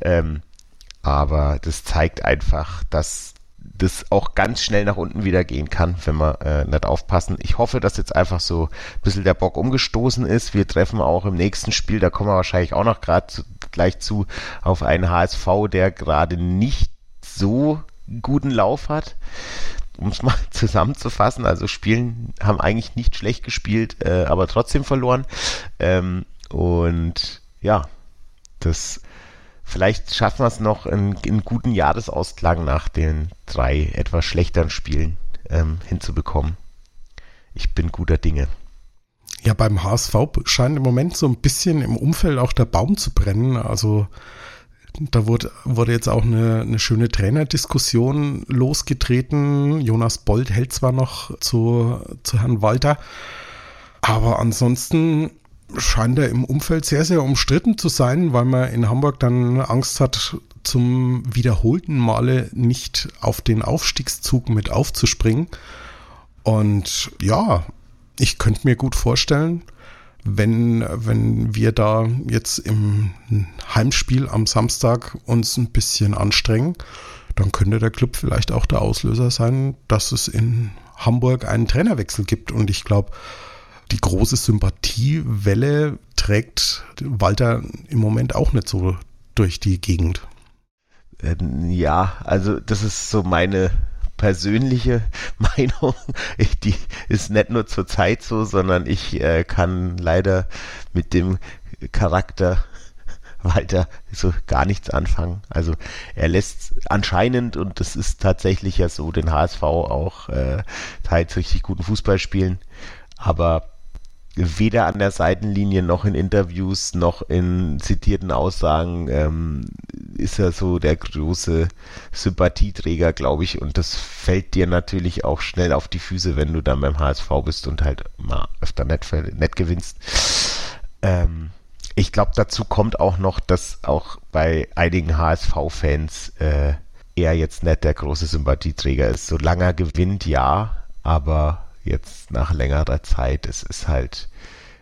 Ähm, aber das zeigt einfach, dass das auch ganz schnell nach unten wieder gehen kann, wenn wir äh, nicht aufpassen. Ich hoffe, dass jetzt einfach so ein bisschen der Bock umgestoßen ist. Wir treffen auch im nächsten Spiel, da kommen wir wahrscheinlich auch noch gerade gleich zu, auf einen HSV, der gerade nicht so guten Lauf hat. Um es <laughs> mal zusammenzufassen, also Spielen haben eigentlich nicht schlecht gespielt, äh, aber trotzdem verloren. Ähm, und ja, das vielleicht schaffen wir es noch in, in guten Jahresausklang nach den drei etwas schlechteren Spielen ähm, hinzubekommen. Ich bin guter Dinge. Ja, beim HSV scheint im Moment so ein bisschen im Umfeld auch der Baum zu brennen. Also da wurde, wurde jetzt auch eine, eine schöne Trainerdiskussion losgetreten. Jonas Bold hält zwar noch zu, zu Herrn Walter, aber ansonsten scheint er im Umfeld sehr, sehr umstritten zu sein, weil man in Hamburg dann Angst hat, zum wiederholten Male nicht auf den Aufstiegszug mit aufzuspringen. Und ja, ich könnte mir gut vorstellen, wenn, wenn wir da jetzt im Heimspiel am Samstag uns ein bisschen anstrengen, dann könnte der Club vielleicht auch der Auslöser sein, dass es in Hamburg einen Trainerwechsel gibt. Und ich glaube, die große Sympathiewelle trägt Walter im Moment auch nicht so durch die Gegend. Ähm, ja, also das ist so meine persönliche <laughs> Meinung. Ich, die ist nicht nur zur Zeit so, sondern ich äh, kann leider mit dem Charakter <laughs> Walter so gar nichts anfangen. Also er lässt anscheinend, und das ist tatsächlich ja so, den HSV auch äh, teils richtig guten Fußball spielen, aber weder an der Seitenlinie noch in Interviews noch in zitierten Aussagen ähm, ist er so der große Sympathieträger, glaube ich. Und das fällt dir natürlich auch schnell auf die Füße, wenn du dann beim HSV bist und halt mal öfter nett, nett gewinnst. Ähm, ich glaube, dazu kommt auch noch, dass auch bei einigen HSV-Fans äh, er jetzt nicht der große Sympathieträger ist. Solange er gewinnt, ja, aber jetzt nach längerer Zeit, es ist halt,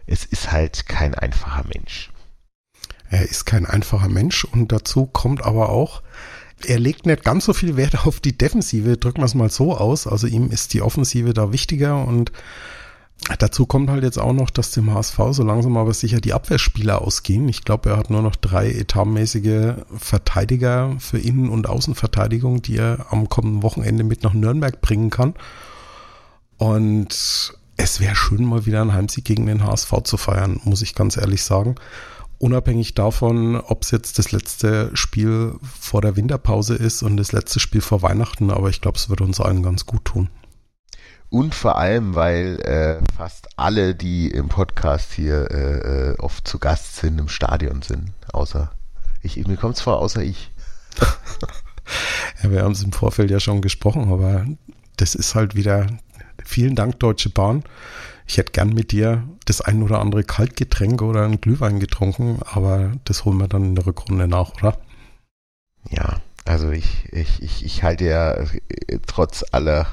es ist halt kein einfacher Mensch. Er ist kein einfacher Mensch und dazu kommt aber auch, er legt nicht ganz so viel Wert auf die Defensive, drücken wir es mal so aus. Also ihm ist die Offensive da wichtiger und Dazu kommt halt jetzt auch noch, dass dem HSV so langsam aber sicher die Abwehrspieler ausgehen. Ich glaube, er hat nur noch drei etatmäßige Verteidiger für Innen- und Außenverteidigung, die er am kommenden Wochenende mit nach Nürnberg bringen kann. Und es wäre schön, mal wieder einen Heimsieg gegen den HSV zu feiern, muss ich ganz ehrlich sagen. Unabhängig davon, ob es jetzt das letzte Spiel vor der Winterpause ist und das letzte Spiel vor Weihnachten, aber ich glaube, es würde uns allen ganz gut tun. Und vor allem, weil äh, fast alle, die im Podcast hier äh, äh oft zu Gast sind, im Stadion sind. Außer ich, mir kommt es vor, außer ich. <laughs> ja, wir haben es im Vorfeld ja schon gesprochen, aber das ist halt wieder. Vielen Dank, Deutsche Bahn. Ich hätte gern mit dir das ein oder andere Kaltgetränk oder einen Glühwein getrunken, aber das holen wir dann in der Rückrunde nach, oder? Ja, also ich, ich, ich, ich halte ja äh, trotz aller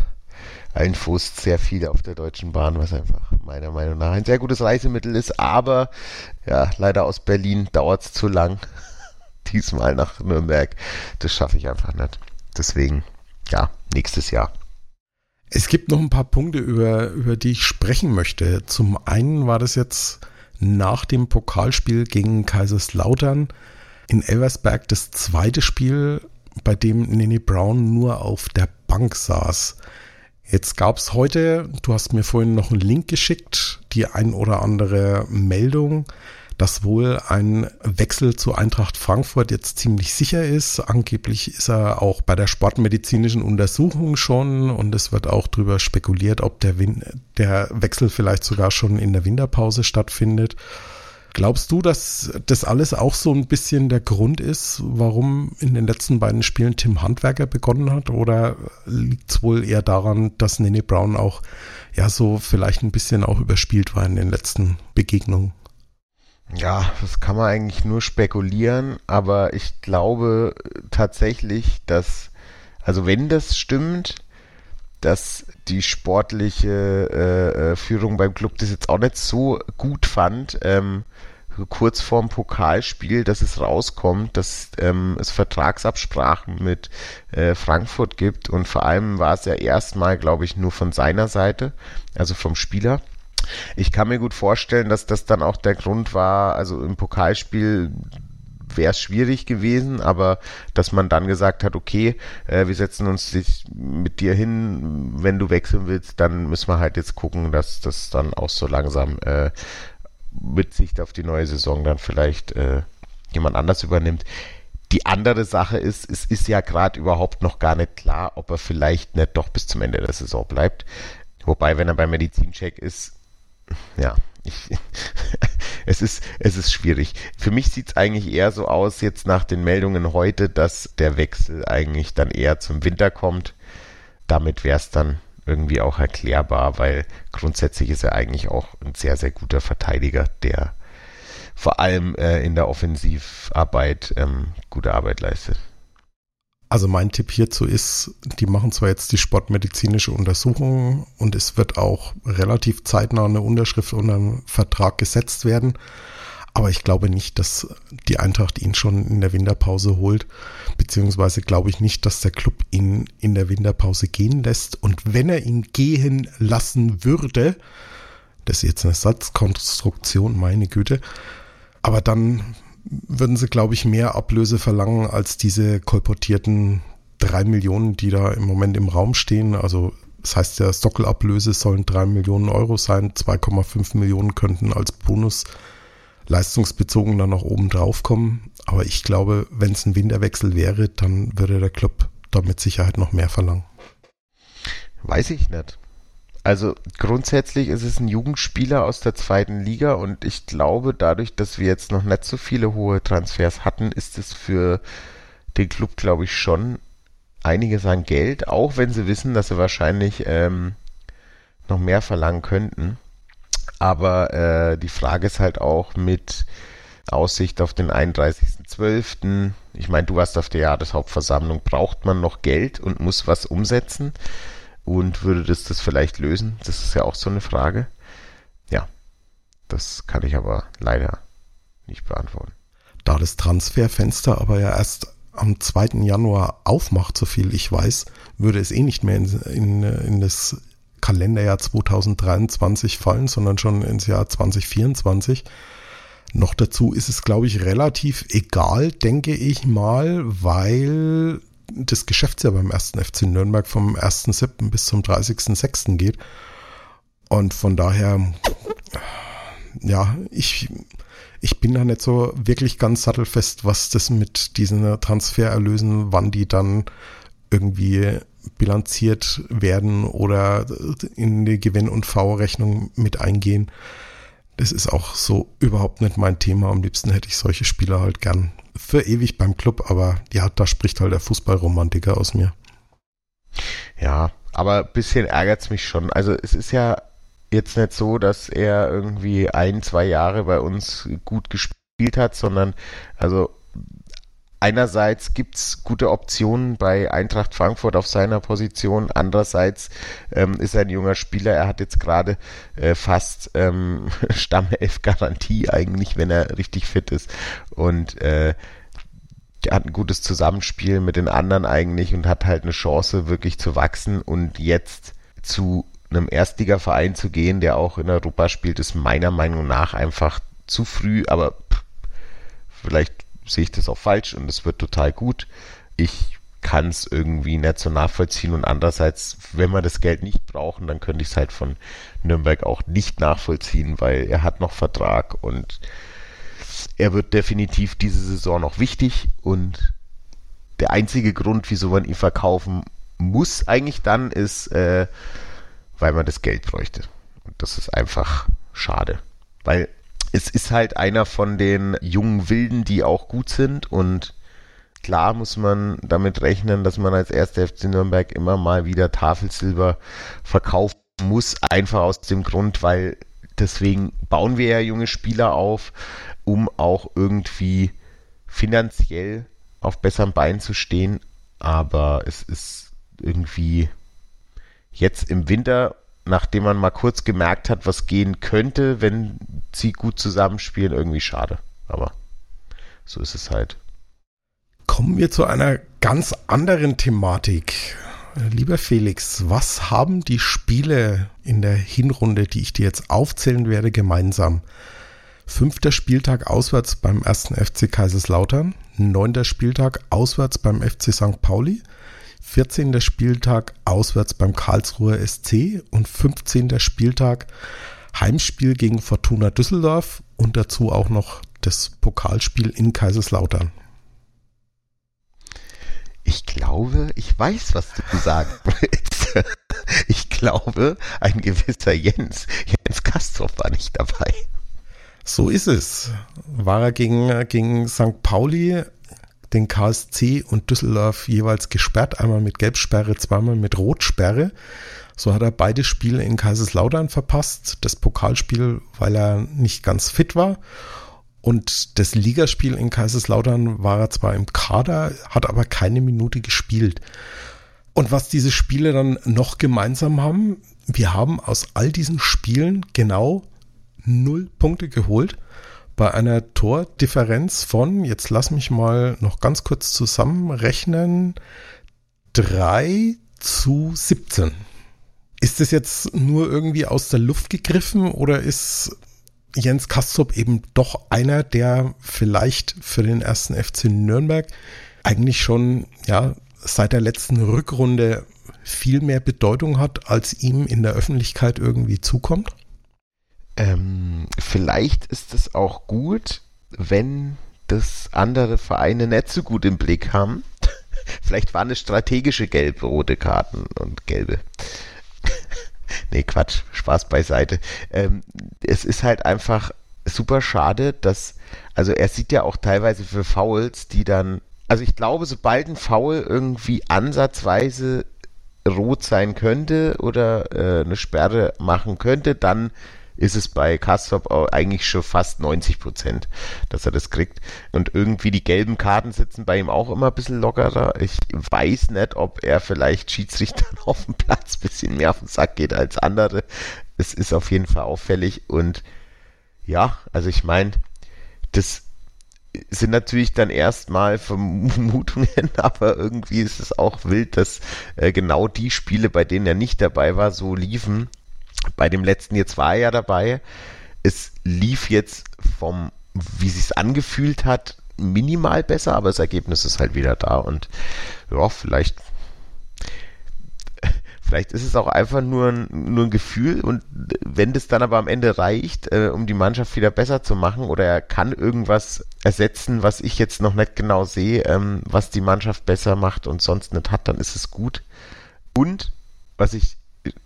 Einfuß sehr viel auf der Deutschen Bahn, was einfach meiner Meinung nach ein sehr gutes Reisemittel ist. Aber ja, leider aus Berlin dauert es zu lang. <laughs> Diesmal nach Nürnberg. Das schaffe ich einfach nicht. Deswegen, ja, nächstes Jahr. Es gibt noch ein paar Punkte, über, über die ich sprechen möchte. Zum einen war das jetzt nach dem Pokalspiel gegen Kaiserslautern in Elversberg das zweite Spiel, bei dem Nene Brown nur auf der Bank saß. Jetzt gab es heute, du hast mir vorhin noch einen Link geschickt, die ein oder andere Meldung, dass wohl ein Wechsel zu Eintracht Frankfurt jetzt ziemlich sicher ist. Angeblich ist er auch bei der sportmedizinischen Untersuchung schon und es wird auch darüber spekuliert, ob der, Win der Wechsel vielleicht sogar schon in der Winterpause stattfindet. Glaubst du, dass das alles auch so ein bisschen der Grund ist, warum in den letzten beiden Spielen Tim Handwerker begonnen hat? Oder liegt es wohl eher daran, dass Nene Brown auch ja so vielleicht ein bisschen auch überspielt war in den letzten Begegnungen? Ja, das kann man eigentlich nur spekulieren, aber ich glaube tatsächlich, dass, also wenn das stimmt, dass die sportliche äh, äh Führung beim Club das jetzt auch nicht so gut fand, ähm, kurz vorm Pokalspiel, dass es rauskommt, dass ähm, es Vertragsabsprachen mit äh, Frankfurt gibt und vor allem war es ja erstmal, glaube ich, nur von seiner Seite, also vom Spieler. Ich kann mir gut vorstellen, dass das dann auch der Grund war, also im Pokalspiel wäre es schwierig gewesen, aber dass man dann gesagt hat, okay, äh, wir setzen uns mit dir hin, wenn du wechseln willst, dann müssen wir halt jetzt gucken, dass das dann auch so langsam äh, mit Sicht auf die neue Saison dann vielleicht äh, jemand anders übernimmt. Die andere Sache ist, es ist ja gerade überhaupt noch gar nicht klar, ob er vielleicht nicht doch bis zum Ende der Saison bleibt. Wobei, wenn er beim Medizincheck ist, ja, ich, <laughs> es ist, es ist schwierig. Für mich sieht es eigentlich eher so aus, jetzt nach den Meldungen heute, dass der Wechsel eigentlich dann eher zum Winter kommt. Damit wäre es dann irgendwie auch erklärbar, weil grundsätzlich ist er eigentlich auch ein sehr, sehr guter Verteidiger, der vor allem äh, in der Offensivarbeit ähm, gute Arbeit leistet. Also mein Tipp hierzu ist, die machen zwar jetzt die sportmedizinische Untersuchung und es wird auch relativ zeitnah eine Unterschrift unter einen Vertrag gesetzt werden, aber ich glaube nicht, dass die Eintracht ihn schon in der Winterpause holt, beziehungsweise glaube ich nicht, dass der Club ihn in der Winterpause gehen lässt. Und wenn er ihn gehen lassen würde, das ist jetzt eine Satzkonstruktion, meine Güte, aber dann würden sie, glaube ich, mehr Ablöse verlangen als diese kolportierten drei Millionen, die da im Moment im Raum stehen. Also das heißt, der Sockelablöse sollen drei Millionen Euro sein. 2,5 Millionen könnten als Bonus leistungsbezogen dann noch oben drauf kommen. Aber ich glaube, wenn es ein Winterwechsel wäre, dann würde der Club da mit Sicherheit noch mehr verlangen. Weiß ich nicht. Also grundsätzlich ist es ein Jugendspieler aus der zweiten Liga und ich glaube, dadurch, dass wir jetzt noch nicht so viele hohe Transfers hatten, ist es für den Club, glaube ich, schon einiges an Geld, auch wenn sie wissen, dass sie wahrscheinlich ähm, noch mehr verlangen könnten. Aber äh, die Frage ist halt auch mit Aussicht auf den 31.12. Ich meine, du warst auf der Jahreshauptversammlung. Braucht man noch Geld und muss was umsetzen? Und würde das das vielleicht lösen? Das ist ja auch so eine Frage. Ja, das kann ich aber leider nicht beantworten. Da das Transferfenster aber ja erst am 2. Januar aufmacht, so viel ich weiß, würde es eh nicht mehr in, in, in das Kalenderjahr 2023 fallen, sondern schon ins Jahr 2024. Noch dazu ist es, glaube ich, relativ egal, denke ich mal, weil das Geschäftsjahr beim ersten FC Nürnberg vom 1.7. bis zum 30.6. geht. Und von daher, ja, ich, ich bin da nicht so wirklich ganz sattelfest, was das mit diesen Transfererlösen, wann die dann irgendwie bilanziert werden oder in die Gewinn- und V-Rechnung mit eingehen. Das ist auch so überhaupt nicht mein Thema. Am liebsten hätte ich solche Spieler halt gern für ewig beim Club, aber ja, da spricht halt der Fußballromantiker aus mir. Ja, aber ein bisschen ärgert es mich schon. Also es ist ja jetzt nicht so, dass er irgendwie ein, zwei Jahre bei uns gut gespielt hat, sondern also einerseits gibt es gute Optionen bei Eintracht Frankfurt auf seiner Position, andererseits ähm, ist er ein junger Spieler, er hat jetzt gerade äh, fast ähm, <laughs> Stammelf-Garantie eigentlich, wenn er richtig fit ist. Und äh, er hat ein gutes Zusammenspiel mit den anderen eigentlich und hat halt eine Chance wirklich zu wachsen und jetzt zu einem Erstligaverein zu gehen, der auch in Europa spielt, ist meiner Meinung nach einfach zu früh, aber pff, vielleicht sehe ich das auch falsch und es wird total gut. Ich kann es irgendwie nicht so nachvollziehen und andererseits, wenn wir das Geld nicht brauchen, dann könnte ich es halt von Nürnberg auch nicht nachvollziehen, weil er hat noch Vertrag und er wird definitiv diese Saison noch wichtig und der einzige Grund, wieso man ihn verkaufen muss eigentlich dann, ist, äh, weil man das Geld bräuchte. Und das ist einfach schade, weil es ist halt einer von den jungen Wilden, die auch gut sind. Und klar muss man damit rechnen, dass man als erster FC Nürnberg immer mal wieder Tafelsilber verkaufen muss, einfach aus dem Grund, weil deswegen bauen wir ja junge Spieler auf, um auch irgendwie finanziell auf besseren Beinen zu stehen, aber es ist irgendwie jetzt im Winter nachdem man mal kurz gemerkt hat, was gehen könnte, wenn sie gut zusammenspielen, irgendwie schade. Aber so ist es halt. Kommen wir zu einer ganz anderen Thematik. Lieber Felix, was haben die Spiele in der Hinrunde, die ich dir jetzt aufzählen werde, gemeinsam? Fünfter Spieltag auswärts beim ersten FC Kaiserslautern, neunter Spieltag auswärts beim FC St. Pauli, 14. Spieltag auswärts beim Karlsruher SC und 15. Spieltag Heimspiel gegen Fortuna Düsseldorf und dazu auch noch das Pokalspiel in Kaiserslautern. Ich glaube, ich weiß, was du sagen <laughs> willst. Ich glaube, ein gewisser Jens, Jens Kastorf war nicht dabei. So ist es. War er gegen, gegen St. Pauli den KSC und Düsseldorf jeweils gesperrt, einmal mit Gelbsperre, zweimal mit Rotsperre. So hat er beide Spiele in Kaiserslautern verpasst. Das Pokalspiel, weil er nicht ganz fit war. Und das Ligaspiel in Kaiserslautern war er zwar im Kader, hat aber keine Minute gespielt. Und was diese Spiele dann noch gemeinsam haben, wir haben aus all diesen Spielen genau null Punkte geholt bei einer Tordifferenz von, jetzt lass mich mal noch ganz kurz zusammenrechnen, 3 zu 17. Ist das jetzt nur irgendwie aus der Luft gegriffen oder ist Jens Kastrop eben doch einer, der vielleicht für den ersten FC Nürnberg eigentlich schon ja seit der letzten Rückrunde viel mehr Bedeutung hat, als ihm in der Öffentlichkeit irgendwie zukommt? Ähm, vielleicht ist es auch gut, wenn das andere Vereine nicht so gut im Blick haben. <laughs> vielleicht waren es strategische gelb-rote Karten und gelbe. <laughs> nee, Quatsch, Spaß beiseite. Ähm, es ist halt einfach super schade, dass, also er sieht ja auch teilweise für Fouls, die dann, also ich glaube, sobald ein Foul irgendwie ansatzweise rot sein könnte oder äh, eine Sperre machen könnte, dann ist es bei Kastrop eigentlich schon fast 90 Prozent, dass er das kriegt. Und irgendwie die gelben Karten sitzen bei ihm auch immer ein bisschen lockerer. Ich weiß nicht, ob er vielleicht Schiedsrichtern <laughs> auf dem Platz ein bisschen mehr auf den Sack geht als andere. Es ist auf jeden Fall auffällig und ja, also ich meine, das sind natürlich dann erstmal Vermutungen, <laughs> aber irgendwie ist es auch wild, dass äh, genau die Spiele, bei denen er nicht dabei war, so liefen. Bei dem letzten jetzt war er ja dabei. Es lief jetzt vom, wie sich's angefühlt hat, minimal besser, aber das Ergebnis ist halt wieder da und ja, vielleicht <laughs> Vielleicht ist es auch einfach nur ein, nur ein Gefühl und wenn das dann aber am Ende reicht, äh, um die Mannschaft wieder besser zu machen oder er kann irgendwas ersetzen, was ich jetzt noch nicht genau sehe, ähm, was die Mannschaft besser macht und sonst nicht hat, dann ist es gut. Und was ich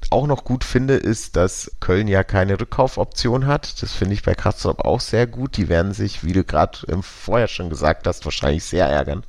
auch noch gut finde, ist, dass Köln ja keine Rückkaufoption hat. Das finde ich bei Kastrop auch sehr gut. Die werden sich, wie du gerade vorher schon gesagt hast, wahrscheinlich sehr ärgern.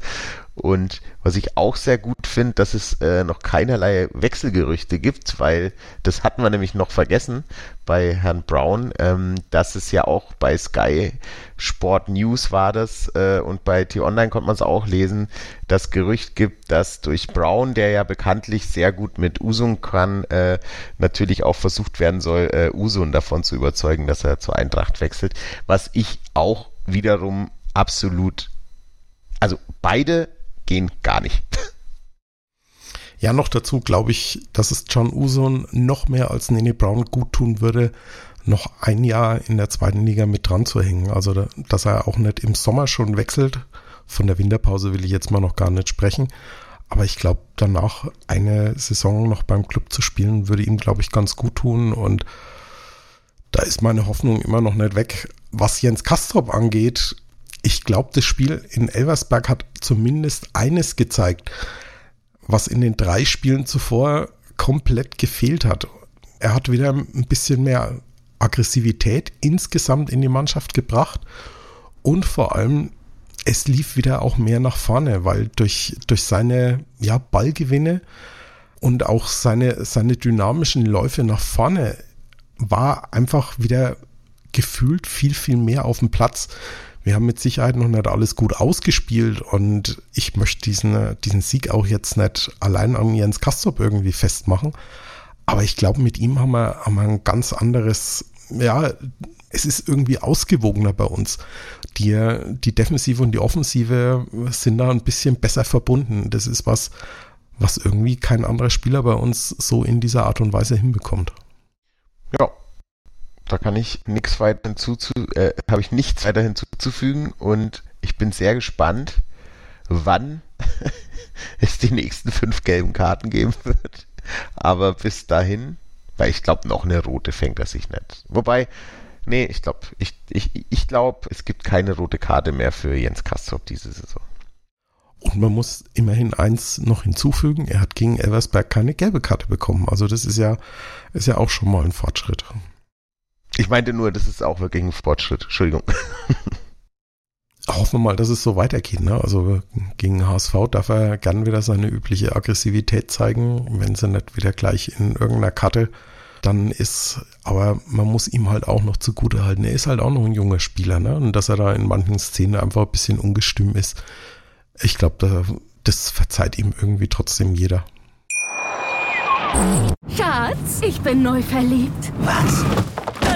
Und was ich auch sehr gut finde, dass es äh, noch keinerlei Wechselgerüchte gibt, weil das hatten wir nämlich noch vergessen bei Herrn Brown, ähm, dass es ja auch bei Sky Sport News war das äh, und bei T-Online konnte man es auch lesen, das Gerücht gibt, dass durch Brown, der ja bekanntlich sehr gut mit Usun kann, äh, natürlich auch versucht werden soll, äh, Usun davon zu überzeugen, dass er zur Eintracht wechselt, was ich auch wiederum absolut also beide gehen gar nicht. Ja, noch dazu glaube ich, dass es John Uson noch mehr als Nene Brown gut tun würde, noch ein Jahr in der zweiten Liga mit dran zu hängen. Also, dass er auch nicht im Sommer schon wechselt. Von der Winterpause will ich jetzt mal noch gar nicht sprechen. Aber ich glaube, danach eine Saison noch beim Club zu spielen, würde ihm, glaube ich, ganz gut tun. Und da ist meine Hoffnung immer noch nicht weg. Was Jens Kastrop angeht, ich glaube, das Spiel in Elversberg hat zumindest eines gezeigt, was in den drei Spielen zuvor komplett gefehlt hat. Er hat wieder ein bisschen mehr Aggressivität insgesamt in die Mannschaft gebracht und vor allem es lief wieder auch mehr nach vorne, weil durch, durch seine ja, Ballgewinne und auch seine, seine dynamischen Läufe nach vorne war einfach wieder gefühlt viel, viel mehr auf dem Platz wir haben mit Sicherheit noch nicht alles gut ausgespielt und ich möchte diesen, diesen Sieg auch jetzt nicht allein an Jens Kastrop irgendwie festmachen. Aber ich glaube, mit ihm haben wir, haben wir ein ganz anderes, ja, es ist irgendwie ausgewogener bei uns. Die, die Defensive und die Offensive sind da ein bisschen besser verbunden. Das ist was, was irgendwie kein anderer Spieler bei uns so in dieser Art und Weise hinbekommt. Ja, da kann ich nichts weiter hinzuzu, äh, habe ich nichts weiter hinzuzufügen und ich bin sehr gespannt, wann <laughs> es die nächsten fünf gelben Karten geben wird. Aber bis dahin, weil ich glaube, noch eine rote fängt er sich nicht. Wobei, nee, ich glaube, ich, ich, ich glaube, es gibt keine rote Karte mehr für Jens Kastrop diese Saison. Und man muss immerhin eins noch hinzufügen, er hat gegen Elversberg keine gelbe Karte bekommen. Also das ist ja, ist ja auch schon mal ein Fortschritt. Ich meinte nur, das ist auch wirklich ein Fortschritt. Entschuldigung. <laughs> Hoffen wir mal, dass es so weitergeht. Ne? Also gegen HSV darf er gern wieder seine übliche Aggressivität zeigen, wenn sie nicht wieder gleich in irgendeiner Karte dann ist, aber man muss ihm halt auch noch zugute halten. Er ist halt auch noch ein junger Spieler, ne? Und dass er da in manchen Szenen einfach ein bisschen ungestüm ist. Ich glaube, da, das verzeiht ihm irgendwie trotzdem jeder. Schatz, ich bin neu verliebt. Was?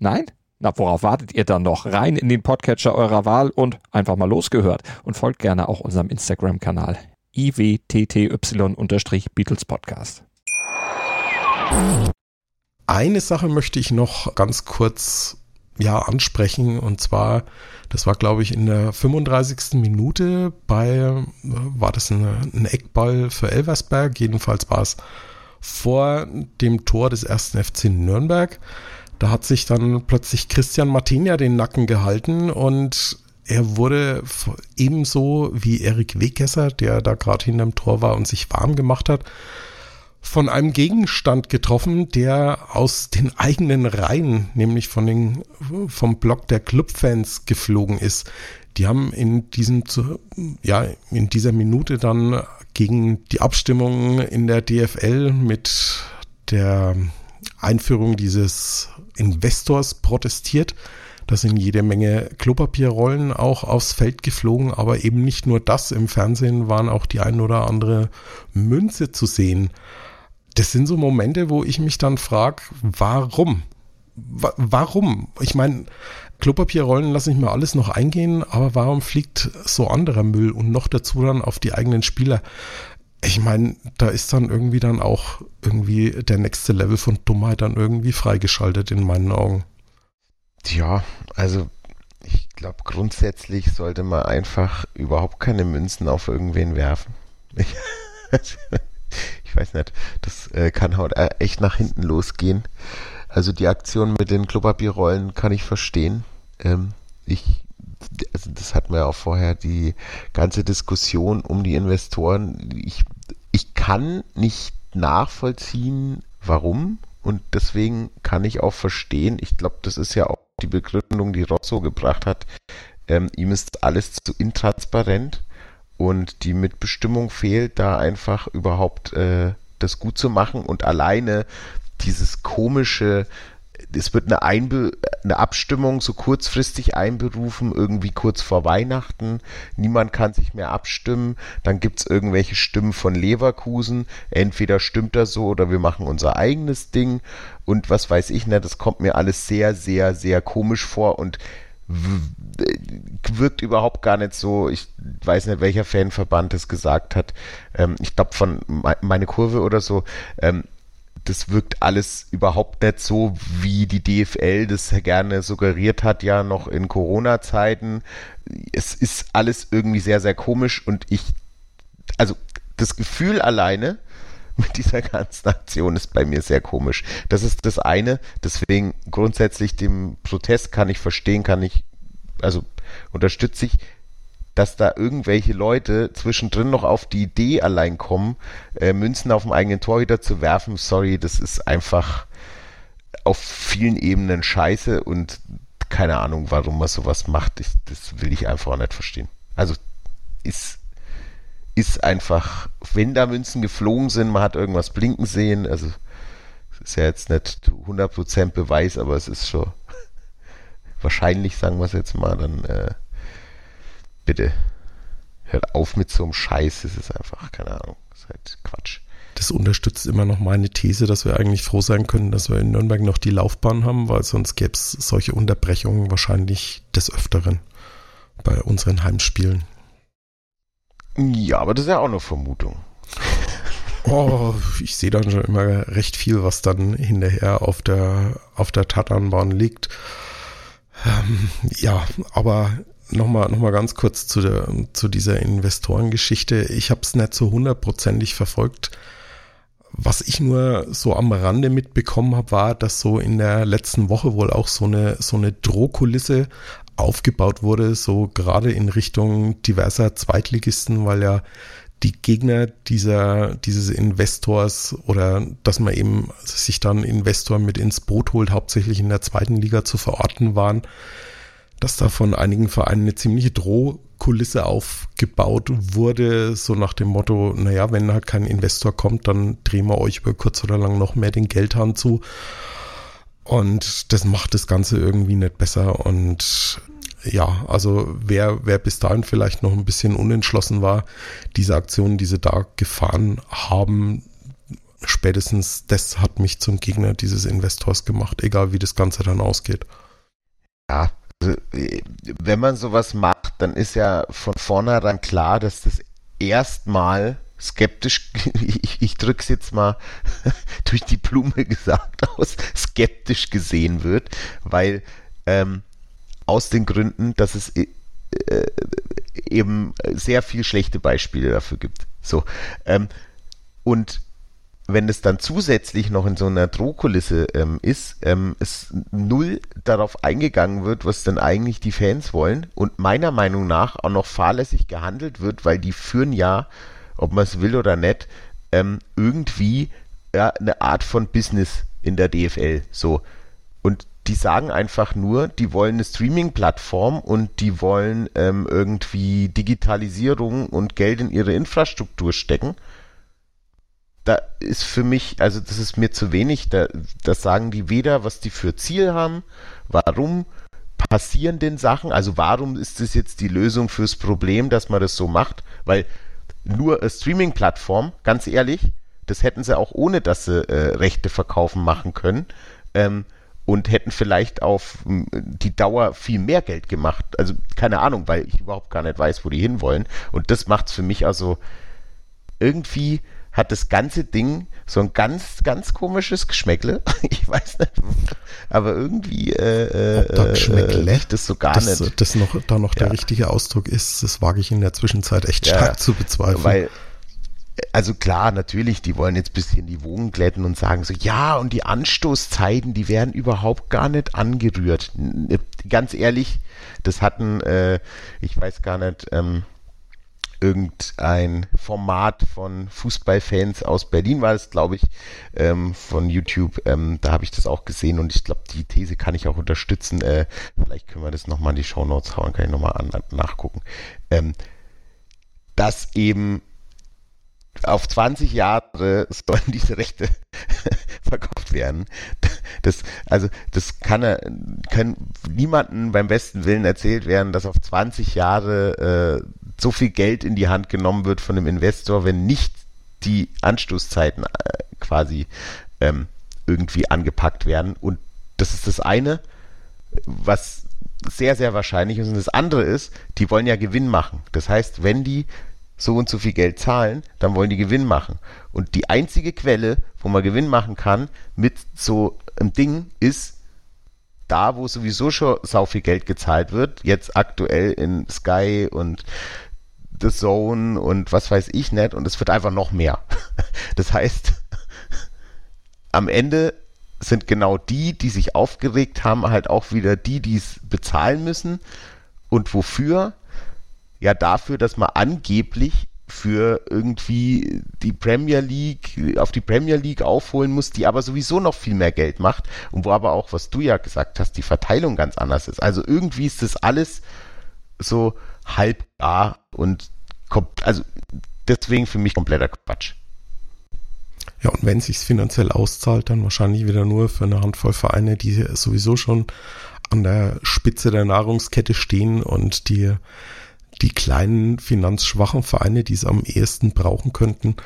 Nein? Na, worauf wartet ihr dann noch? Rein in den Podcatcher eurer Wahl und einfach mal losgehört. Und folgt gerne auch unserem Instagram-Kanal iwtty-Beatles Podcast. Eine Sache möchte ich noch ganz kurz ja ansprechen und zwar, das war glaube ich in der 35. Minute bei, war das eine, ein Eckball für Elversberg, jedenfalls war es vor dem Tor des ersten FC Nürnberg. Da hat sich dann plötzlich Christian Martinia den Nacken gehalten und er wurde ebenso wie Erik Wegesser, der da gerade hinterm Tor war und sich warm gemacht hat, von einem Gegenstand getroffen, der aus den eigenen Reihen, nämlich von den, vom Block der Clubfans geflogen ist. Die haben in diesem, ja, in dieser Minute dann gegen die Abstimmung in der DFL mit der Einführung dieses Investors protestiert. Da sind jede Menge Klopapierrollen auch aufs Feld geflogen, aber eben nicht nur das. Im Fernsehen waren auch die ein oder andere Münze zu sehen das sind so Momente, wo ich mich dann frage, warum? warum? Ich meine, Klopapierrollen lasse ich mir alles noch eingehen, aber warum fliegt so anderer Müll und noch dazu dann auf die eigenen Spieler? Ich meine, da ist dann irgendwie dann auch irgendwie der nächste Level von Dummheit dann irgendwie freigeschaltet in meinen Augen. Ja, also ich glaube grundsätzlich sollte man einfach überhaupt keine Münzen auf irgendwen werfen. Ich, <laughs> ich weiß nicht, das äh, kann halt echt nach hinten losgehen. Also die Aktion mit den Klopapierrollen kann ich verstehen. Ähm, ich, also das hatten wir ja auch vorher, die ganze Diskussion um die Investoren. Ich, ich kann nicht nachvollziehen, warum. Und deswegen kann ich auch verstehen, ich glaube, das ist ja auch die Begründung, die Rosso gebracht hat. Ähm, ihm ist alles zu intransparent und die Mitbestimmung fehlt, da einfach überhaupt äh, das gut zu machen und alleine dieses komische, es wird eine, Einbe eine Abstimmung so kurzfristig einberufen, irgendwie kurz vor Weihnachten. Niemand kann sich mehr abstimmen. Dann gibt es irgendwelche Stimmen von Leverkusen. Entweder stimmt das so oder wir machen unser eigenes Ding. Und was weiß ich, ne, das kommt mir alles sehr, sehr, sehr komisch vor. Und wirkt überhaupt gar nicht so, ich weiß nicht, welcher Fanverband das gesagt hat. Ähm, ich glaube von meine Kurve oder so. Ähm, das wirkt alles überhaupt nicht so, wie die DFL das gerne suggeriert hat, ja noch in Corona-Zeiten. Es ist alles irgendwie sehr, sehr komisch und ich, also das Gefühl alleine <laughs> mit dieser ganzen Aktion ist bei mir sehr komisch. Das ist das eine. Deswegen grundsätzlich dem Protest kann ich verstehen, kann ich also unterstütze ich, dass da irgendwelche Leute zwischendrin noch auf die Idee allein kommen, äh, Münzen auf dem eigenen Torhüter zu werfen. Sorry, das ist einfach auf vielen Ebenen scheiße und keine Ahnung, warum man sowas macht. Ich, das will ich einfach auch nicht verstehen. Also ist, ist einfach, wenn da Münzen geflogen sind, man hat irgendwas blinken sehen, also ist ja jetzt nicht 100% Beweis, aber es ist schon <laughs> wahrscheinlich, sagen wir es jetzt mal, dann äh, bitte hört auf mit so einem Scheiß. Es ist einfach, keine Ahnung, ist halt Quatsch. Das unterstützt immer noch meine These, dass wir eigentlich froh sein können, dass wir in Nürnberg noch die Laufbahn haben, weil sonst gäbe es solche Unterbrechungen wahrscheinlich des Öfteren bei unseren Heimspielen. Ja, aber das ist ja auch eine Vermutung. <laughs> Oh, ich sehe dann schon immer recht viel, was dann hinterher auf der, auf der Tatanbahn liegt. Ähm, ja, aber nochmal noch mal ganz kurz zu, der, zu dieser Investorengeschichte. Ich habe es nicht so hundertprozentig verfolgt. Was ich nur so am Rande mitbekommen habe, war, dass so in der letzten Woche wohl auch so eine, so eine Drohkulisse aufgebaut wurde, so gerade in Richtung diverser Zweitligisten, weil ja die Gegner dieser, dieses Investors oder dass man eben sich dann Investor mit ins Boot holt, hauptsächlich in der zweiten Liga zu verorten waren, dass da von einigen Vereinen eine ziemliche Droh Kulisse aufgebaut wurde, so nach dem Motto, naja, wenn halt kein Investor kommt, dann drehen wir euch über kurz oder lang noch mehr den Geldhahn zu. Und das macht das Ganze irgendwie nicht besser. Und ja, also wer, wer bis dahin vielleicht noch ein bisschen unentschlossen war, diese Aktionen, die sie da gefahren haben, spätestens das hat mich zum Gegner dieses Investors gemacht, egal wie das Ganze dann ausgeht. Ja, also, wenn man sowas macht, dann ist ja von vornherein klar, dass das erstmal skeptisch, <laughs> ich, ich drücke es jetzt mal <laughs> durch die Blume gesagt aus, skeptisch gesehen wird, weil ähm, aus den Gründen, dass es äh, eben sehr viel schlechte Beispiele dafür gibt. So ähm, und wenn es dann zusätzlich noch in so einer Drohkulisse ähm, ist, ähm, es null darauf eingegangen wird, was denn eigentlich die Fans wollen und meiner Meinung nach auch noch fahrlässig gehandelt wird, weil die führen ja ob man es will oder nicht, ähm, irgendwie ja, eine Art von Business in der DFL. So. Und die sagen einfach nur, die wollen eine Streaming-Plattform und die wollen ähm, irgendwie Digitalisierung und Geld in ihre Infrastruktur stecken. Da ist für mich, also das ist mir zu wenig, da, das sagen die weder, was die für Ziel haben, warum passieren denn Sachen, also warum ist das jetzt die Lösung fürs Problem, dass man das so macht, weil nur eine Streaming-Plattform, ganz ehrlich, das hätten sie auch ohne, dass sie äh, Rechte verkaufen machen können. Ähm, und hätten vielleicht auf die Dauer viel mehr Geld gemacht. Also keine Ahnung, weil ich überhaupt gar nicht weiß, wo die hinwollen. Und das macht es für mich also irgendwie hat das ganze Ding so ein ganz, ganz komisches Geschmäckle. <laughs> Ich weiß nicht, aber irgendwie äh, da Geschmäckle, äh, das so gar das, nicht. Das noch da noch ja. der richtige Ausdruck ist, das wage ich in der Zwischenzeit echt ja, stark zu bezweifeln. Weil also klar, natürlich, die wollen jetzt ein bisschen die Wogen glätten und sagen so, ja, und die Anstoßzeiten, die werden überhaupt gar nicht angerührt. Ganz ehrlich, das hatten, äh, ich weiß gar nicht, ähm, irgendein Format von Fußballfans aus Berlin war es, glaube ich, ähm, von YouTube. Ähm, da habe ich das auch gesehen und ich glaube, die These kann ich auch unterstützen. Äh, vielleicht können wir das nochmal in die Show Notes hauen, kann ich nochmal nachgucken. Ähm, dass eben auf 20 Jahre sollen diese Rechte <laughs> verkauft werden. Das, also, das kann, er, kann niemandem beim besten Willen erzählt werden, dass auf 20 Jahre äh, so viel Geld in die Hand genommen wird von einem Investor, wenn nicht die Anstoßzeiten äh, quasi ähm, irgendwie angepackt werden. Und das ist das eine, was sehr, sehr wahrscheinlich ist. Und das andere ist, die wollen ja Gewinn machen. Das heißt, wenn die so und so viel Geld zahlen, dann wollen die Gewinn machen. Und die einzige Quelle, wo man Gewinn machen kann mit so einem Ding, ist da, wo sowieso schon sau viel Geld gezahlt wird, jetzt aktuell in Sky und The Zone und was weiß ich nicht und es wird einfach noch mehr. <laughs> Das heißt, am Ende sind genau die, die sich aufgeregt haben, halt auch wieder die, die es bezahlen müssen. Und wofür? Ja, dafür, dass man angeblich für irgendwie die Premier League, auf die Premier League aufholen muss, die aber sowieso noch viel mehr Geld macht und wo aber auch, was du ja gesagt hast, die Verteilung ganz anders ist. Also irgendwie ist das alles so halb da und kommt, also deswegen für mich kompletter Quatsch. Ja, und wenn sich finanziell auszahlt, dann wahrscheinlich wieder nur für eine Handvoll Vereine, die sowieso schon an der Spitze der Nahrungskette stehen und die, die kleinen finanzschwachen Vereine, die es am ehesten brauchen könnten,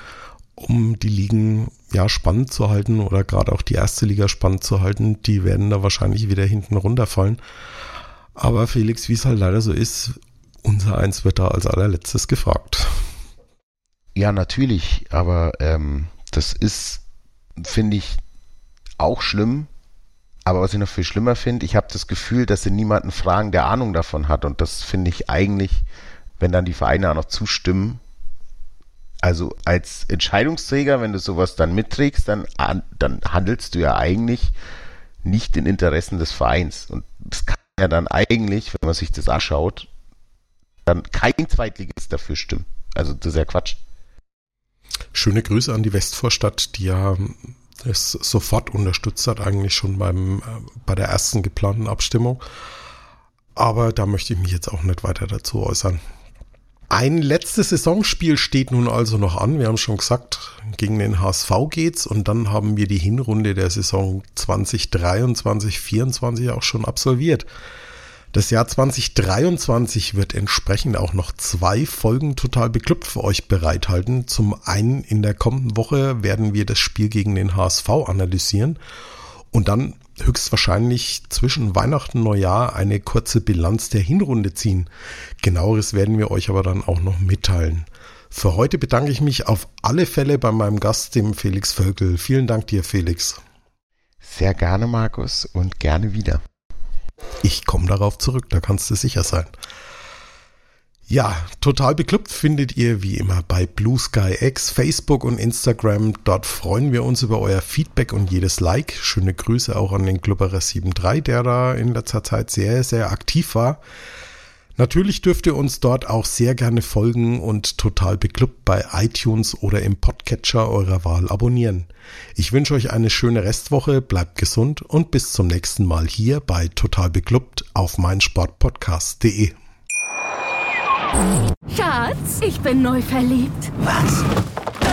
um die Ligen ja spannend zu halten oder gerade auch die erste Liga spannend zu halten, die werden da wahrscheinlich wieder hinten runterfallen. Aber Felix, wie es halt leider so ist, unser Eins wird da als allerletztes gefragt. Ja, natürlich, aber ähm, das ist, finde ich, auch schlimm. Aber was ich noch viel schlimmer finde, ich habe das Gefühl, dass sie niemanden fragen, der Ahnung davon hat. Und das finde ich eigentlich, wenn dann die Vereine auch noch zustimmen, also als Entscheidungsträger, wenn du sowas dann mitträgst, dann, dann handelst du ja eigentlich nicht in Interessen des Vereins. Und das kann ja dann eigentlich, wenn man sich das anschaut, dann kein Zweitligist dafür stimmen. Also das ist ja Quatsch. Schöne Grüße an die Westvorstadt, die ja es sofort unterstützt hat, eigentlich schon beim, äh, bei der ersten geplanten Abstimmung. Aber da möchte ich mich jetzt auch nicht weiter dazu äußern. Ein letztes Saisonspiel steht nun also noch an. Wir haben schon gesagt, gegen den HSV geht's und dann haben wir die Hinrunde der Saison 2023, 2024 auch schon absolviert. Das Jahr 2023 wird entsprechend auch noch zwei Folgen total bekloppt für euch bereithalten. Zum einen in der kommenden Woche werden wir das Spiel gegen den HSV analysieren und dann höchstwahrscheinlich zwischen Weihnachten und Neujahr eine kurze Bilanz der Hinrunde ziehen. Genaueres werden wir euch aber dann auch noch mitteilen. Für heute bedanke ich mich auf alle Fälle bei meinem Gast, dem Felix Völkel. Vielen Dank dir, Felix. Sehr gerne, Markus, und gerne wieder. Ich komme darauf zurück, da kannst du sicher sein. Ja, total bekloppt findet ihr wie immer bei Blue Sky X, Facebook und Instagram. Dort freuen wir uns über euer Feedback und jedes Like. Schöne Grüße auch an den Glubberer 73, der da in letzter Zeit sehr, sehr aktiv war. Natürlich dürft ihr uns dort auch sehr gerne folgen und total bekloppt bei iTunes oder im Podcatcher eurer Wahl abonnieren. Ich wünsche euch eine schöne Restwoche, bleibt gesund und bis zum nächsten Mal hier bei Total Beklubbt auf meinsportpodcast.de. Schatz, ich bin neu verliebt. Was?